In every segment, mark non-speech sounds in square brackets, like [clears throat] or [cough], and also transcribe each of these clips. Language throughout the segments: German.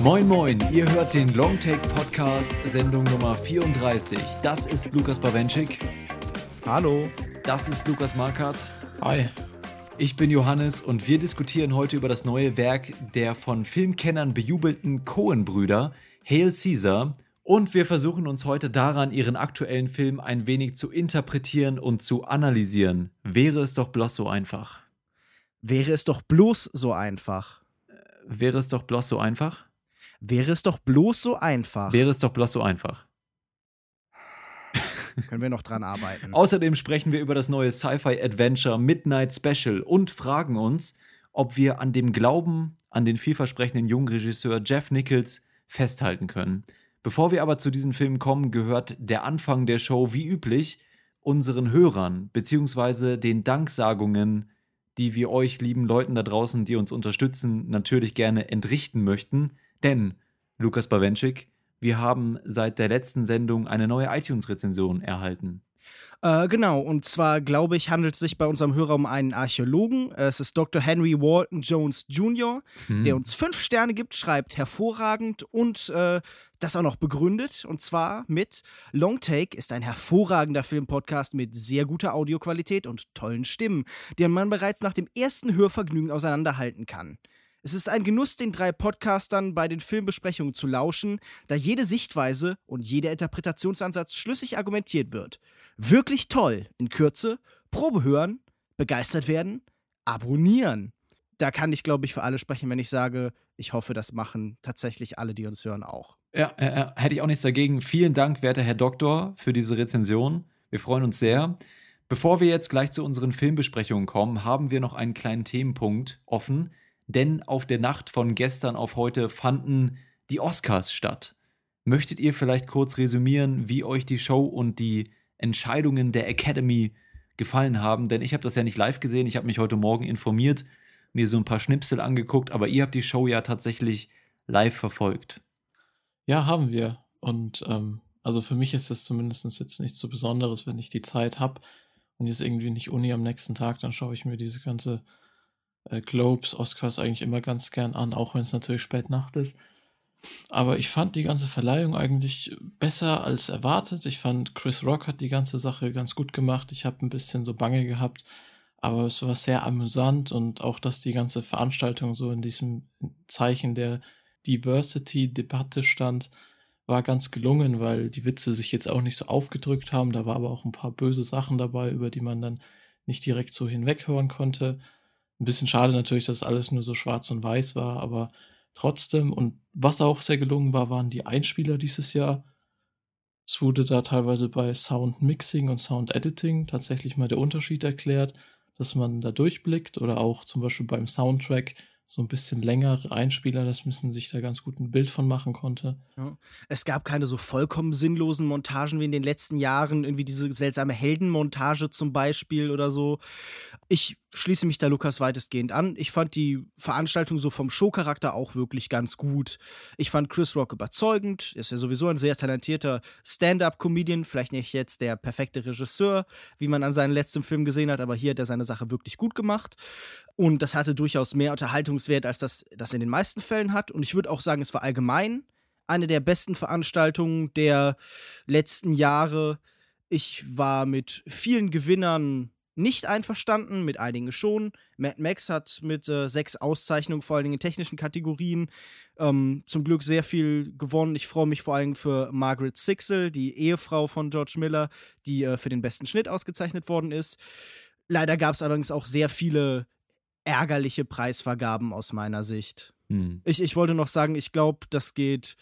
Moin Moin, ihr hört den Longtake Podcast, Sendung Nummer 34. Das ist Lukas Bawenschik. Hallo. Das ist Lukas Markert. Hi. Ich bin Johannes und wir diskutieren heute über das neue Werk der von Filmkennern bejubelten Coen-Brüder, Hail Caesar. Und wir versuchen uns heute daran, ihren aktuellen Film ein wenig zu interpretieren und zu analysieren. Wäre es doch bloß so einfach. Wäre es doch bloß so einfach. Wäre es doch bloß so einfach? Wäre es doch bloß so einfach. Wäre es doch bloß so einfach. [laughs] Können wir noch dran arbeiten. Außerdem sprechen wir über das neue Sci-Fi-Adventure Midnight Special und fragen uns, ob wir an dem Glauben an den vielversprechenden jungen Regisseur Jeff Nichols festhalten können. Bevor wir aber zu diesem Film kommen, gehört der Anfang der Show wie üblich unseren Hörern bzw. den Danksagungen, die wir euch lieben Leuten da draußen, die uns unterstützen, natürlich gerne entrichten möchten. Denn, Lukas Bawenschik, wir haben seit der letzten Sendung eine neue iTunes-Rezension erhalten. Äh, genau, und zwar glaube ich, handelt es sich bei unserem Hörer um einen Archäologen. Es ist Dr. Henry Walton Jones Jr., hm. der uns fünf Sterne gibt, schreibt hervorragend und äh, das auch noch begründet. Und zwar mit Long Take ist ein hervorragender Filmpodcast mit sehr guter Audioqualität und tollen Stimmen, den man bereits nach dem ersten Hörvergnügen auseinanderhalten kann. Es ist ein Genuss, den drei Podcastern bei den Filmbesprechungen zu lauschen, da jede Sichtweise und jeder Interpretationsansatz schlüssig argumentiert wird. Wirklich toll. In Kürze, Probe hören, begeistert werden, abonnieren. Da kann ich, glaube ich, für alle sprechen, wenn ich sage, ich hoffe, das machen tatsächlich alle, die uns hören, auch. Ja, äh, hätte ich auch nichts dagegen. Vielen Dank, werter Herr Doktor, für diese Rezension. Wir freuen uns sehr. Bevor wir jetzt gleich zu unseren Filmbesprechungen kommen, haben wir noch einen kleinen Themenpunkt offen denn auf der Nacht von gestern auf heute fanden die Oscars statt. Möchtet ihr vielleicht kurz resümieren, wie euch die Show und die Entscheidungen der Academy gefallen haben? Denn ich habe das ja nicht live gesehen, ich habe mich heute Morgen informiert, mir so ein paar Schnipsel angeguckt, aber ihr habt die Show ja tatsächlich live verfolgt. Ja, haben wir. Und ähm, also für mich ist das zumindest jetzt nichts so Besonderes, wenn ich die Zeit habe und jetzt irgendwie nicht Uni am nächsten Tag, dann schaue ich mir diese ganze äh, Globes, Oscars eigentlich immer ganz gern an, auch wenn es natürlich spät Nacht ist. Aber ich fand die ganze Verleihung eigentlich besser als erwartet. Ich fand, Chris Rock hat die ganze Sache ganz gut gemacht. Ich habe ein bisschen so Bange gehabt, aber es war sehr amüsant und auch, dass die ganze Veranstaltung so in diesem Zeichen der Diversity-Debatte stand, war ganz gelungen, weil die Witze sich jetzt auch nicht so aufgedrückt haben. Da war aber auch ein paar böse Sachen dabei, über die man dann nicht direkt so hinweghören konnte. Ein bisschen schade natürlich, dass alles nur so schwarz und weiß war, aber trotzdem. Und was auch sehr gelungen war, waren die Einspieler dieses Jahr. Es wurde da teilweise bei Sound Mixing und Sound Editing tatsächlich mal der Unterschied erklärt, dass man da durchblickt oder auch zum Beispiel beim Soundtrack so ein bisschen längere Einspieler, dass man sich da ganz gut ein Bild von machen konnte. Ja. Es gab keine so vollkommen sinnlosen Montagen wie in den letzten Jahren, irgendwie diese seltsame Heldenmontage zum Beispiel oder so. Ich schließe mich da Lukas weitestgehend an. Ich fand die Veranstaltung so vom Showcharakter auch wirklich ganz gut. Ich fand Chris Rock überzeugend. Ist ja sowieso ein sehr talentierter Stand-up-Comedian. Vielleicht nicht jetzt der perfekte Regisseur, wie man an seinem letzten Film gesehen hat, aber hier hat er seine Sache wirklich gut gemacht. Und das hatte durchaus mehr Unterhaltungswert, als das das in den meisten Fällen hat. Und ich würde auch sagen, es war allgemein eine der besten Veranstaltungen der letzten Jahre. Ich war mit vielen Gewinnern nicht einverstanden, mit einigen schon. Mad Max hat mit äh, sechs Auszeichnungen, vor allen Dingen in technischen Kategorien, ähm, zum Glück sehr viel gewonnen. Ich freue mich vor allem für Margaret Sixel, die Ehefrau von George Miller, die äh, für den besten Schnitt ausgezeichnet worden ist. Leider gab es allerdings auch sehr viele ärgerliche Preisvergaben aus meiner Sicht. Hm. Ich, ich wollte noch sagen, ich glaube, das geht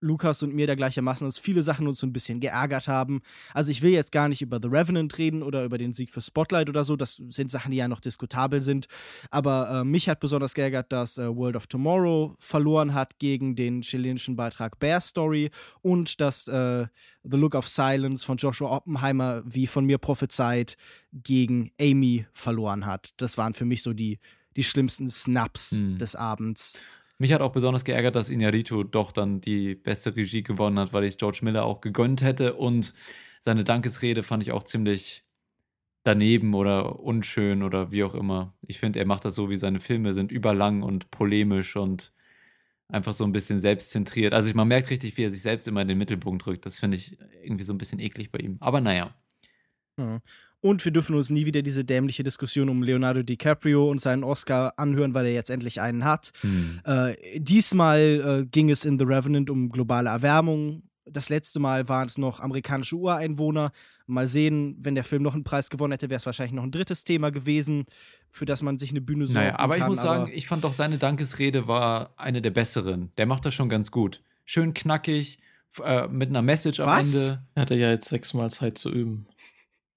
Lukas und mir da gleichermaßen, dass viele Sachen uns so ein bisschen geärgert haben. Also ich will jetzt gar nicht über The Revenant reden oder über den Sieg für Spotlight oder so. Das sind Sachen, die ja noch diskutabel sind. Aber äh, mich hat besonders geärgert, dass äh, World of Tomorrow verloren hat gegen den chilenischen Beitrag Bear Story und dass äh, The Look of Silence von Joshua Oppenheimer, wie von mir prophezeit, gegen Amy verloren hat. Das waren für mich so die, die schlimmsten Snaps hm. des Abends. Mich hat auch besonders geärgert, dass Inarito doch dann die beste Regie gewonnen hat, weil ich George Miller auch gegönnt hätte. Und seine Dankesrede fand ich auch ziemlich daneben oder unschön oder wie auch immer. Ich finde, er macht das so, wie seine Filme sind, überlang und polemisch und einfach so ein bisschen selbstzentriert. Also man merkt richtig, wie er sich selbst immer in den Mittelpunkt drückt. Das finde ich irgendwie so ein bisschen eklig bei ihm. Aber naja. Ja. Und wir dürfen uns nie wieder diese dämliche Diskussion um Leonardo DiCaprio und seinen Oscar anhören, weil er jetzt endlich einen hat. Hm. Äh, diesmal äh, ging es in The Revenant um globale Erwärmung. Das letzte Mal waren es noch amerikanische Ureinwohner. Mal sehen, wenn der Film noch einen Preis gewonnen hätte, wäre es wahrscheinlich noch ein drittes Thema gewesen, für das man sich eine Bühne suchen naja, aber kann. ich muss sagen, ich fand doch seine Dankesrede war eine der besseren. Der macht das schon ganz gut. Schön knackig, äh, mit einer Message am Was? Ende. Hat er ja jetzt sechsmal Zeit zu üben.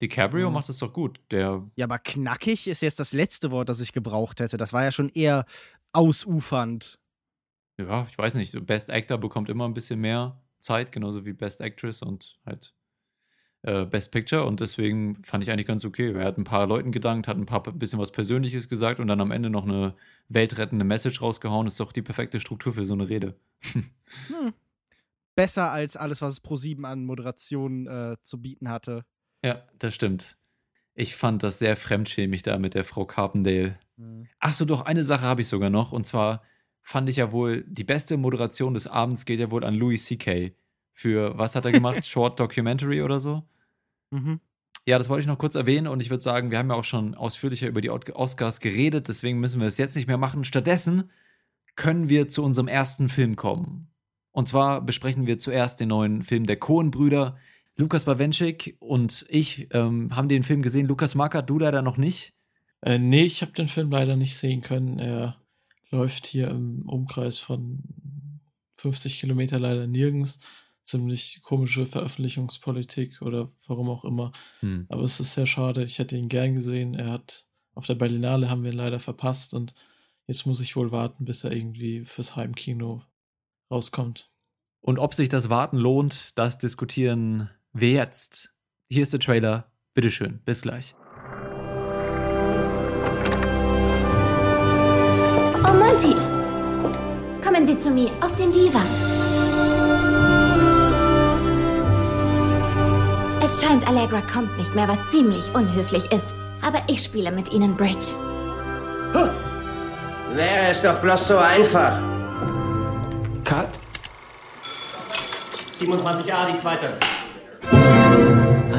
DiCaprio mhm. macht das doch gut. Der ja, aber knackig ist jetzt das letzte Wort, das ich gebraucht hätte. Das war ja schon eher ausufernd. Ja, ich weiß nicht. Best Actor bekommt immer ein bisschen mehr Zeit, genauso wie Best Actress und halt äh, Best Picture. Und deswegen fand ich eigentlich ganz okay. Er hat ein paar Leuten gedankt, hat ein paar bisschen was Persönliches gesagt und dann am Ende noch eine weltrettende Message rausgehauen. Ist doch die perfekte Struktur für so eine Rede. hm. Besser als alles, was es Pro7 an Moderation äh, zu bieten hatte. Ja, das stimmt. Ich fand das sehr fremdschämig da mit der Frau Carpendale. Mhm. Ach so, doch, eine Sache habe ich sogar noch. Und zwar fand ich ja wohl, die beste Moderation des Abends geht ja wohl an Louis C.K. Für, was hat er gemacht? [laughs] Short Documentary oder so? Mhm. Ja, das wollte ich noch kurz erwähnen und ich würde sagen, wir haben ja auch schon ausführlicher über die Oscars geredet, deswegen müssen wir es jetzt nicht mehr machen. Stattdessen können wir zu unserem ersten Film kommen. Und zwar besprechen wir zuerst den neuen Film der Coen-Brüder, Lukas Bawenschik und ich ähm, haben den Film gesehen. Lukas Markert, du leider noch nicht? Äh, nee, ich habe den Film leider nicht sehen können. Er läuft hier im Umkreis von 50 Kilometer leider nirgends. Ziemlich komische Veröffentlichungspolitik oder warum auch immer. Hm. Aber es ist sehr schade. Ich hätte ihn gern gesehen. Er hat auf der Berlinale haben wir ihn leider verpasst und jetzt muss ich wohl warten, bis er irgendwie fürs Heimkino rauskommt. Und ob sich das Warten lohnt, das diskutieren Wer jetzt? Hier ist der Trailer. Bitteschön. Bis gleich. Oh, Monty! Kommen Sie zu mir auf den Divan. Es scheint, Allegra kommt nicht mehr, was ziemlich unhöflich ist. Aber ich spiele mit Ihnen Bridge. Huh. Wäre es doch bloß so einfach. Cut. 27a, die zweite.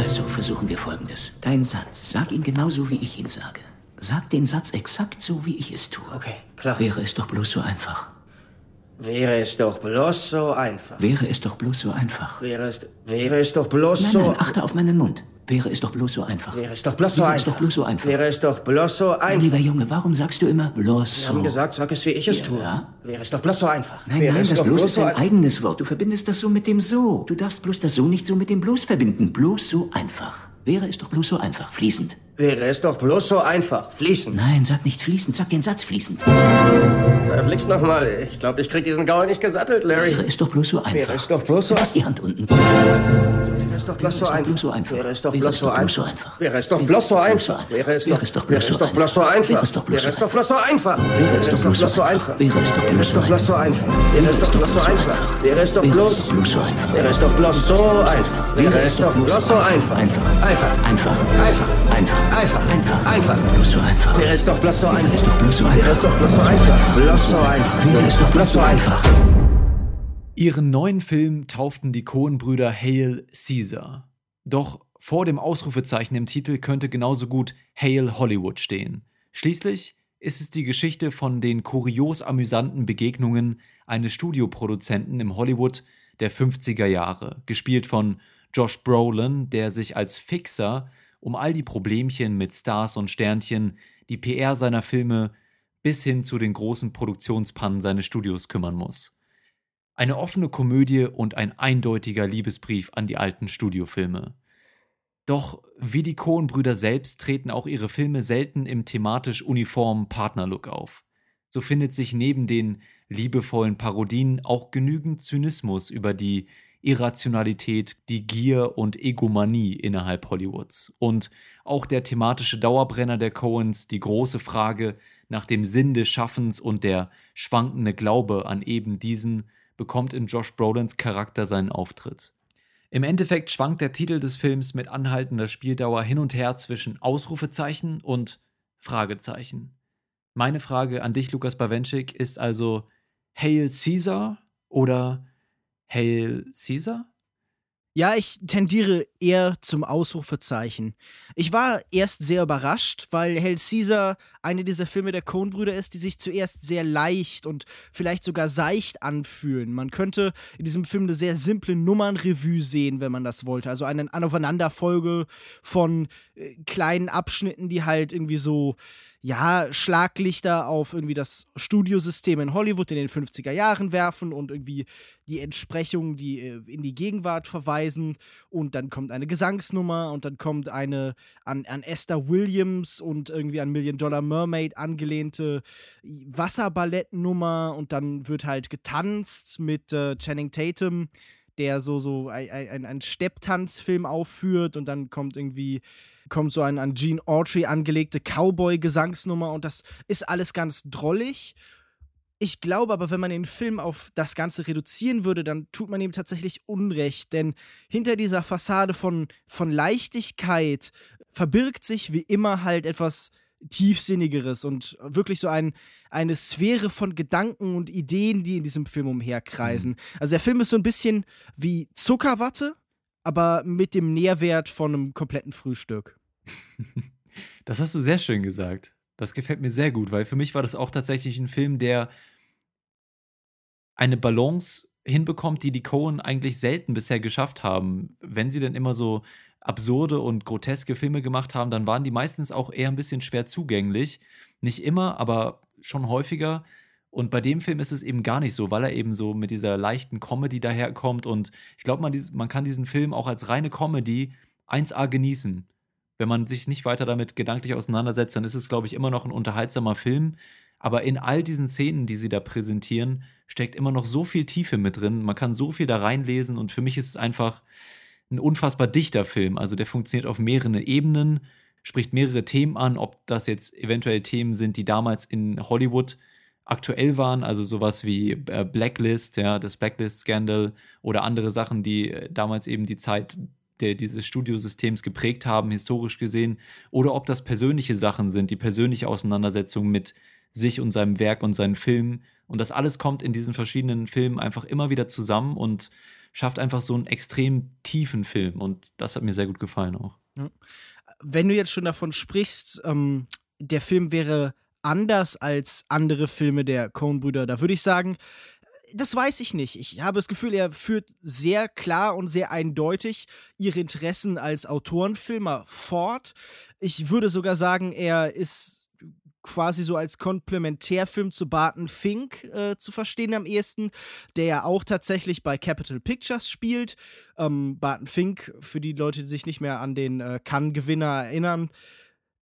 Also versuchen wir Folgendes. Dein Satz, sag ihn genauso, wie ich ihn sage. Sag den Satz exakt so, wie ich es tue. Okay, klar. Wäre es doch bloß so einfach. Wäre es doch bloß so einfach. Wäre es doch bloß so einfach. Wäre es, wäre es doch bloß nein, so... Nein, achte auf meinen Mund. Wäre es doch bloß so einfach. Wäre es doch bloß so Wäre einfach. Doch bloß so einfach. Wäre es doch bloß so einfach. Lieber Junge, warum sagst du immer bloß so? Wir haben gesagt, sag es, wie ich es ja. tue. Wäre es doch bloß so einfach. Nein, Wäre nein, das bloß ist ein eigenes Wort. Du verbindest das so mit dem so. Du darfst bloß das so nicht so mit dem bloß verbinden. Bloß so einfach. Wäre es doch bloß so einfach, fließend. Wäre es doch bloß so einfach, fließend. Nein, sag nicht fließend, sag den Satz fließend. Verflixt nochmal. Ich glaube, ich krieg diesen Gaul nicht gesattelt, Larry. Wäre es doch bloß so einfach. Wäre es doch bloß so einfach. die Hand unten. Wäre es doch bloß so einfach. Wäre es doch bloß so einfach. Wäre es doch bloß so einfach. Wäre es doch bloß so einfach. Wäre es doch bloß so einfach. Wäre es doch bloß so einfach. Wäre es doch bloß so einfach. Wäre es doch bloß so einfach. Wäre es doch bloß so einfach. Wäre es doch bloß so einfach. Wäre es doch bloß so einfach. Einfach. Einfach. Einfach. Einfach. Einfach. Einfach. Einfach. Einfach. Bloß so einfach. Wäre es doch bloß so einfach. Wäre es doch bloß so einfach. Wäre es doch bloß so einfach. Bloß so einfach. Wäre es doch bloß so einfach. Ihren neuen Film tauften die Coen-Brüder Hail Caesar. Doch vor dem Ausrufezeichen im Titel könnte genauso gut Hail Hollywood stehen. Schließlich ist es die Geschichte von den kurios amüsanten Begegnungen eines Studioproduzenten im Hollywood der 50er Jahre, gespielt von Josh Brolin, der sich als Fixer um all die Problemchen mit Stars und Sternchen, die PR seiner Filme bis hin zu den großen Produktionspannen seines Studios kümmern muss. Eine offene Komödie und ein eindeutiger Liebesbrief an die alten Studiofilme. Doch wie die Coen-Brüder selbst treten auch ihre Filme selten im thematisch uniformen Partnerlook auf. So findet sich neben den liebevollen Parodien auch genügend Zynismus über die Irrationalität, die Gier und Egomanie innerhalb Hollywoods. Und auch der thematische Dauerbrenner der Coens, die große Frage nach dem Sinn des Schaffens und der schwankende Glaube an eben diesen, bekommt in Josh Brolins Charakter seinen Auftritt. Im Endeffekt schwankt der Titel des Films mit anhaltender Spieldauer hin und her zwischen Ausrufezeichen und Fragezeichen. Meine Frage an dich, Lukas Bawenschik, ist also Hail Caesar oder Hail Caesar? Ja, ich tendiere eher zum Ausrufezeichen. Ich war erst sehr überrascht, weil Hell Caesar eine dieser Filme der Coen-Brüder ist, die sich zuerst sehr leicht und vielleicht sogar seicht anfühlen. Man könnte in diesem Film eine sehr simple Nummernrevue sehen, wenn man das wollte. Also eine Aneinanderfolge von äh, kleinen Abschnitten, die halt irgendwie so ja, Schlaglichter auf irgendwie das Studiosystem in Hollywood in den 50er Jahren werfen und irgendwie die Entsprechungen, die äh, in die Gegenwart verweisen. Und dann kommt eine Gesangsnummer und dann kommt eine an, an Esther Williams und irgendwie an Million Dollar Mermaid angelehnte Wasserballettnummer und dann wird halt getanzt mit äh, Channing Tatum der so, so ein, ein, ein Stepptanzfilm aufführt und dann kommt irgendwie kommt so ein an Gene Autry angelegte Cowboy-Gesangsnummer und das ist alles ganz drollig. Ich glaube aber, wenn man den Film auf das Ganze reduzieren würde, dann tut man ihm tatsächlich Unrecht, denn hinter dieser Fassade von, von Leichtigkeit verbirgt sich wie immer halt etwas Tiefsinnigeres und wirklich so ein, eine Sphäre von Gedanken und Ideen, die in diesem Film umherkreisen. Mhm. Also der Film ist so ein bisschen wie Zuckerwatte, aber mit dem Nährwert von einem kompletten Frühstück. [laughs] Das hast du sehr schön gesagt. Das gefällt mir sehr gut, weil für mich war das auch tatsächlich ein Film, der eine Balance hinbekommt, die die Cohen eigentlich selten bisher geschafft haben. Wenn sie denn immer so absurde und groteske Filme gemacht haben, dann waren die meistens auch eher ein bisschen schwer zugänglich. Nicht immer, aber schon häufiger. Und bei dem Film ist es eben gar nicht so, weil er eben so mit dieser leichten Comedy daherkommt. Und ich glaube, man, man kann diesen Film auch als reine Comedy 1A genießen. Wenn man sich nicht weiter damit gedanklich auseinandersetzt, dann ist es, glaube ich, immer noch ein unterhaltsamer Film. Aber in all diesen Szenen, die sie da präsentieren, steckt immer noch so viel Tiefe mit drin. Man kann so viel da reinlesen und für mich ist es einfach ein unfassbar dichter Film. Also der funktioniert auf mehreren Ebenen, spricht mehrere Themen an, ob das jetzt eventuell Themen sind, die damals in Hollywood aktuell waren, also sowas wie äh, Blacklist, ja, das Blacklist-Scandal oder andere Sachen, die äh, damals eben die Zeit der, dieses Studiosystems geprägt haben, historisch gesehen, oder ob das persönliche Sachen sind, die persönliche Auseinandersetzung mit sich und seinem Werk und seinen Filmen. Und das alles kommt in diesen verschiedenen Filmen einfach immer wieder zusammen und schafft einfach so einen extrem tiefen Film. Und das hat mir sehr gut gefallen auch. Wenn du jetzt schon davon sprichst, ähm, der Film wäre anders als andere Filme der Coen-Brüder. Da würde ich sagen, das weiß ich nicht. Ich habe das Gefühl, er führt sehr klar und sehr eindeutig ihre Interessen als Autorenfilmer fort. Ich würde sogar sagen, er ist quasi so als Komplementärfilm zu Barton Fink äh, zu verstehen am ehesten, der ja auch tatsächlich bei Capital Pictures spielt. Ähm, Barton Fink, für die Leute, die sich nicht mehr an den äh, Cannes-Gewinner erinnern,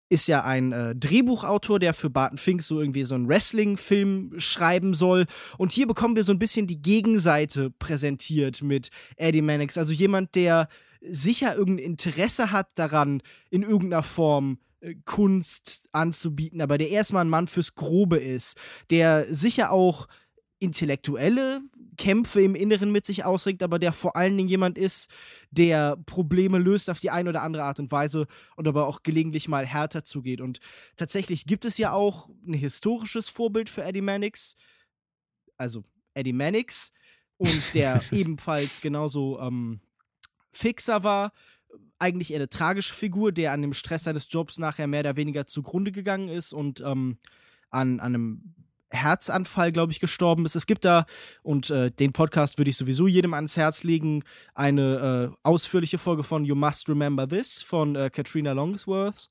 ist ja ein äh, Drehbuchautor, der für Barton Fink so irgendwie so einen Wrestling-Film schreiben soll. Und hier bekommen wir so ein bisschen die Gegenseite präsentiert mit Eddie Mannix. Also jemand, der sicher irgendein Interesse hat daran, in irgendeiner Form Kunst anzubieten, aber der erstmal ein Mann fürs Grobe ist, der sicher auch intellektuelle Kämpfe im Inneren mit sich ausregt, aber der vor allen Dingen jemand ist, der Probleme löst auf die eine oder andere Art und Weise und aber auch gelegentlich mal härter zugeht. Und tatsächlich gibt es ja auch ein historisches Vorbild für Eddie Mannix, also Eddie Mannix, und der [laughs] ebenfalls genauso ähm, Fixer war. Eigentlich eher eine tragische Figur, der an dem Stress seines Jobs nachher mehr oder weniger zugrunde gegangen ist und ähm, an, an einem Herzanfall, glaube ich, gestorben ist. Es gibt da, und äh, den Podcast würde ich sowieso jedem ans Herz legen, eine äh, ausführliche Folge von You Must Remember This von äh, Katrina Longsworth,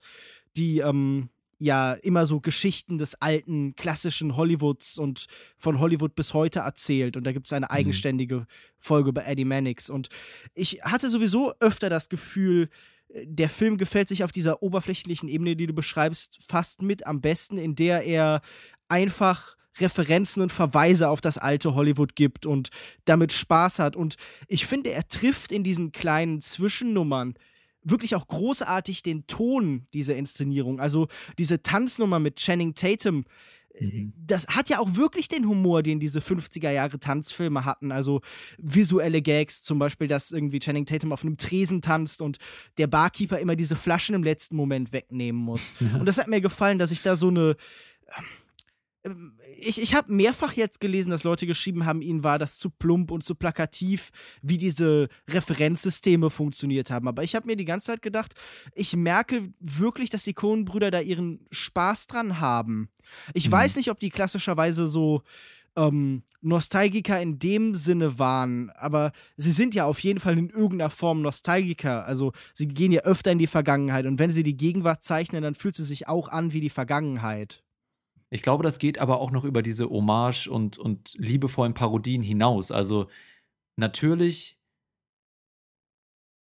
die ähm, ja immer so Geschichten des alten, klassischen Hollywoods und von Hollywood bis heute erzählt. Und da gibt es eine mhm. eigenständige. Folge über Eddie Mannix. Und ich hatte sowieso öfter das Gefühl, äh, der Film gefällt sich auf dieser oberflächlichen Ebene, die du beschreibst, fast mit am besten, in der er einfach Referenzen und Verweise auf das alte Hollywood gibt und damit Spaß hat. Und ich finde, er trifft in diesen kleinen Zwischennummern wirklich auch großartig den Ton dieser Inszenierung. Also diese Tanznummer mit Channing Tatum Mhm. Das hat ja auch wirklich den Humor, den diese 50er Jahre Tanzfilme hatten. Also visuelle Gags, zum Beispiel, dass irgendwie Channing Tatum auf einem Tresen tanzt und der Barkeeper immer diese Flaschen im letzten Moment wegnehmen muss. [laughs] Ja. Und das hat mir gefallen, dass ich da so eine ich, ich habe mehrfach jetzt gelesen, dass Leute geschrieben haben, ihnen war das zu plump und zu plakativ, wie diese Referenzsysteme funktioniert haben. Aber ich habe mir die ganze Zeit gedacht, ich merke wirklich, dass die Coen-Brüder da ihren Spaß dran haben. Ich mhm. weiß nicht, ob die klassischerweise so ähm, Nostalgiker in dem Sinne waren, aber sie sind ja auf jeden Fall in irgendeiner Form Nostalgiker. Also sie gehen ja öfter in die Vergangenheit und wenn sie die Gegenwart zeichnen, dann fühlt sie sich auch an wie die Vergangenheit. Ich glaube, das geht aber auch noch über diese Hommage und, und liebevollen Parodien hinaus. Also natürlich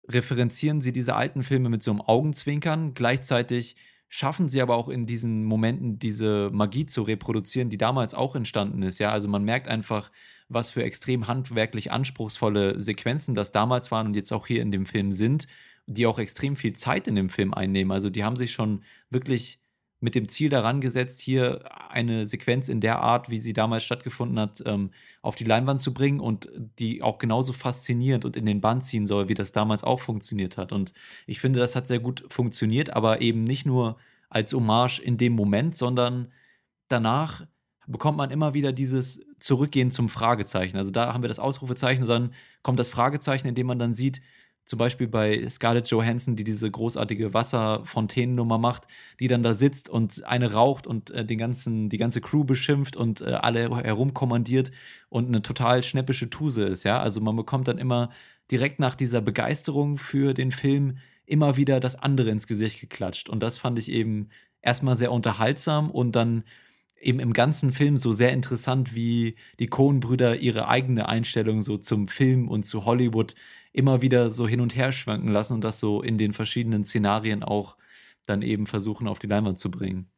referenzieren sie diese alten Filme mit so einem Augenzwinkern. Gleichzeitig schaffen sie aber auch in diesen Momenten diese Magie zu reproduzieren, die damals auch entstanden ist. Ja, also man merkt einfach, was für extrem handwerklich anspruchsvolle Sequenzen das damals waren und jetzt auch hier in dem Film sind, die auch extrem viel Zeit in dem Film einnehmen. Also die haben sich schon wirklich mit dem Ziel daran gesetzt, hier eine Sequenz in der Art, wie sie damals stattgefunden hat, ähm, auf die Leinwand zu bringen und die auch genauso faszinierend und in den Bann ziehen soll, wie das damals auch funktioniert hat. Und ich finde, das hat sehr gut funktioniert, aber eben nicht nur als Hommage in dem Moment, sondern danach bekommt man immer wieder dieses Zurückgehen zum Fragezeichen. Also da haben wir das Ausrufezeichen und dann kommt das Fragezeichen, in dem man dann sieht, zum Beispiel bei Scarlett Johansson, die diese großartige Wasserfontänennummer macht, die dann da sitzt und eine raucht und äh, den ganzen, die ganze Crew beschimpft und äh, alle herumkommandiert und eine total schnäppische Tuse ist, ja. Also man bekommt dann immer direkt nach dieser Begeisterung für den Film immer wieder das andere ins Gesicht geklatscht. Und das fand ich eben erstmal sehr unterhaltsam und dann eben im ganzen Film so sehr interessant, wie die Coen-Brüder ihre eigene Einstellung so zum Film und zu Hollywood immer wieder so hin und her schwanken lassen und das so in den verschiedenen Szenarien auch dann eben versuchen auf die Leinwand zu bringen.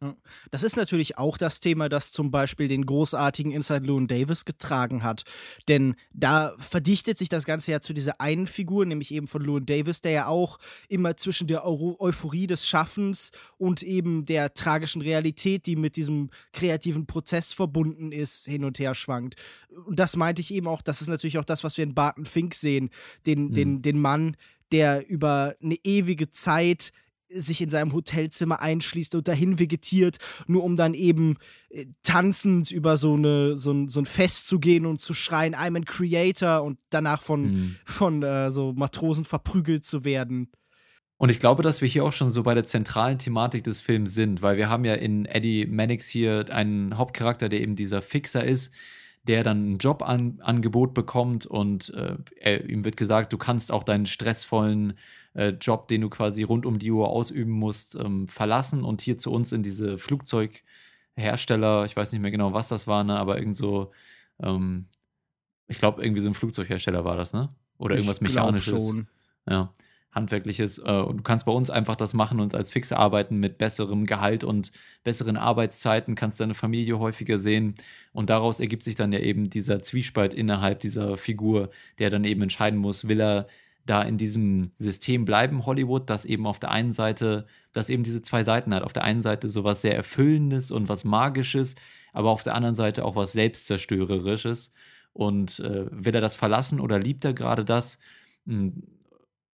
Das ist natürlich auch das Thema, das zum Beispiel den großartigen Inside Llewyn Davis getragen hat. Denn da verdichtet sich das Ganze ja zu dieser einen Figur, nämlich eben von Llewyn Davis, der ja auch immer zwischen der Eu Euphorie des Schaffens und eben der tragischen Realität, die mit diesem kreativen Prozess verbunden ist, hin und her schwankt. Und das meinte ich eben auch, das ist natürlich auch das, was wir in Barton Fink sehen, den, mhm. den, den Mann, der über eine ewige Zeit sich in seinem Hotelzimmer einschließt und dahin vegetiert, nur um dann eben äh, tanzend über so, eine, so, ein, so ein Fest zu gehen und zu schreien, I'm a Creator und danach von, mhm. von äh, so Matrosen verprügelt zu werden. Und ich glaube, dass wir hier auch schon so bei der zentralen Thematik des Films sind, weil wir haben ja in Eddie Mannix hier einen Hauptcharakter, der eben dieser Fixer ist, der dann ein Jobangebot bekommt und äh, ihm wird gesagt, du kannst auch deinen stressvollen äh, Job, den du quasi rund um die Uhr ausüben musst, ähm, verlassen und hier zu uns in diese Flugzeughersteller, ich weiß nicht mehr genau, was das war, ne, aber irgend so, ähm, ich glaube, irgendwie so ein Flugzeughersteller war das, ne? Oder irgendwas ich Mechanisches. Schon. Ja handwerkliches. Äh, und du kannst bei uns einfach das machen und als Fixe arbeiten mit besserem Gehalt und besseren Arbeitszeiten, kannst deine Familie häufiger sehen. Und daraus ergibt sich dann ja eben dieser Zwiespalt innerhalb dieser Figur, der dann eben entscheiden muss, will er da in diesem System bleiben, Hollywood, das eben auf der einen Seite, das eben diese zwei Seiten hat. Auf der einen Seite so was sehr Erfüllendes und was Magisches, aber auf der anderen Seite auch was Selbstzerstörerisches. Und äh, will er das verlassen oder liebt er gerade das? Hm,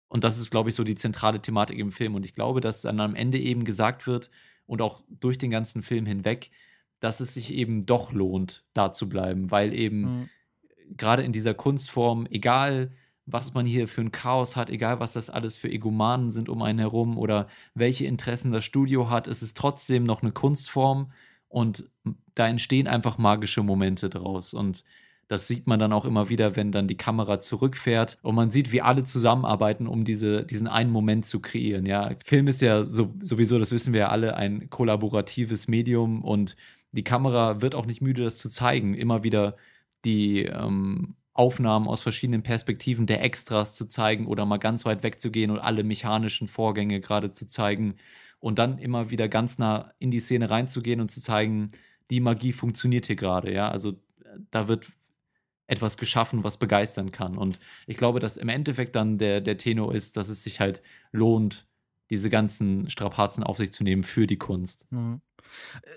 und das ist, glaube ich, so die zentrale Thematik im Film. Und ich glaube, dass dann am Ende eben gesagt wird und auch durch den ganzen Film hinweg, dass es sich eben doch lohnt, da zu bleiben, weil eben mhm. gerade in dieser Kunstform, egal was man hier für ein Chaos hat, egal was das alles für Egomanen sind um einen herum oder welche Interessen das Studio hat, es ist trotzdem noch eine Kunstform und da entstehen einfach magische Momente draus. Und das sieht man dann auch immer wieder, wenn dann die Kamera zurückfährt und man sieht, wie alle zusammenarbeiten, um diese, diesen einen Moment zu kreieren. Ja, Film ist ja so, sowieso, das wissen wir ja alle, ein kollaboratives Medium und die Kamera wird auch nicht müde, das zu zeigen. Immer wieder die ähm, Aufnahmen aus verschiedenen Perspektiven der Extras zu zeigen oder mal ganz weit wegzugehen und alle mechanischen Vorgänge gerade zu zeigen und dann immer wieder ganz nah in die Szene reinzugehen und zu zeigen, die Magie funktioniert hier gerade, ja. Also da wird etwas geschaffen, was begeistern kann. Und ich glaube, dass im Endeffekt dann der, der Tenor ist, dass es sich halt lohnt, diese ganzen Strapazen auf sich zu nehmen für die Kunst. Mhm.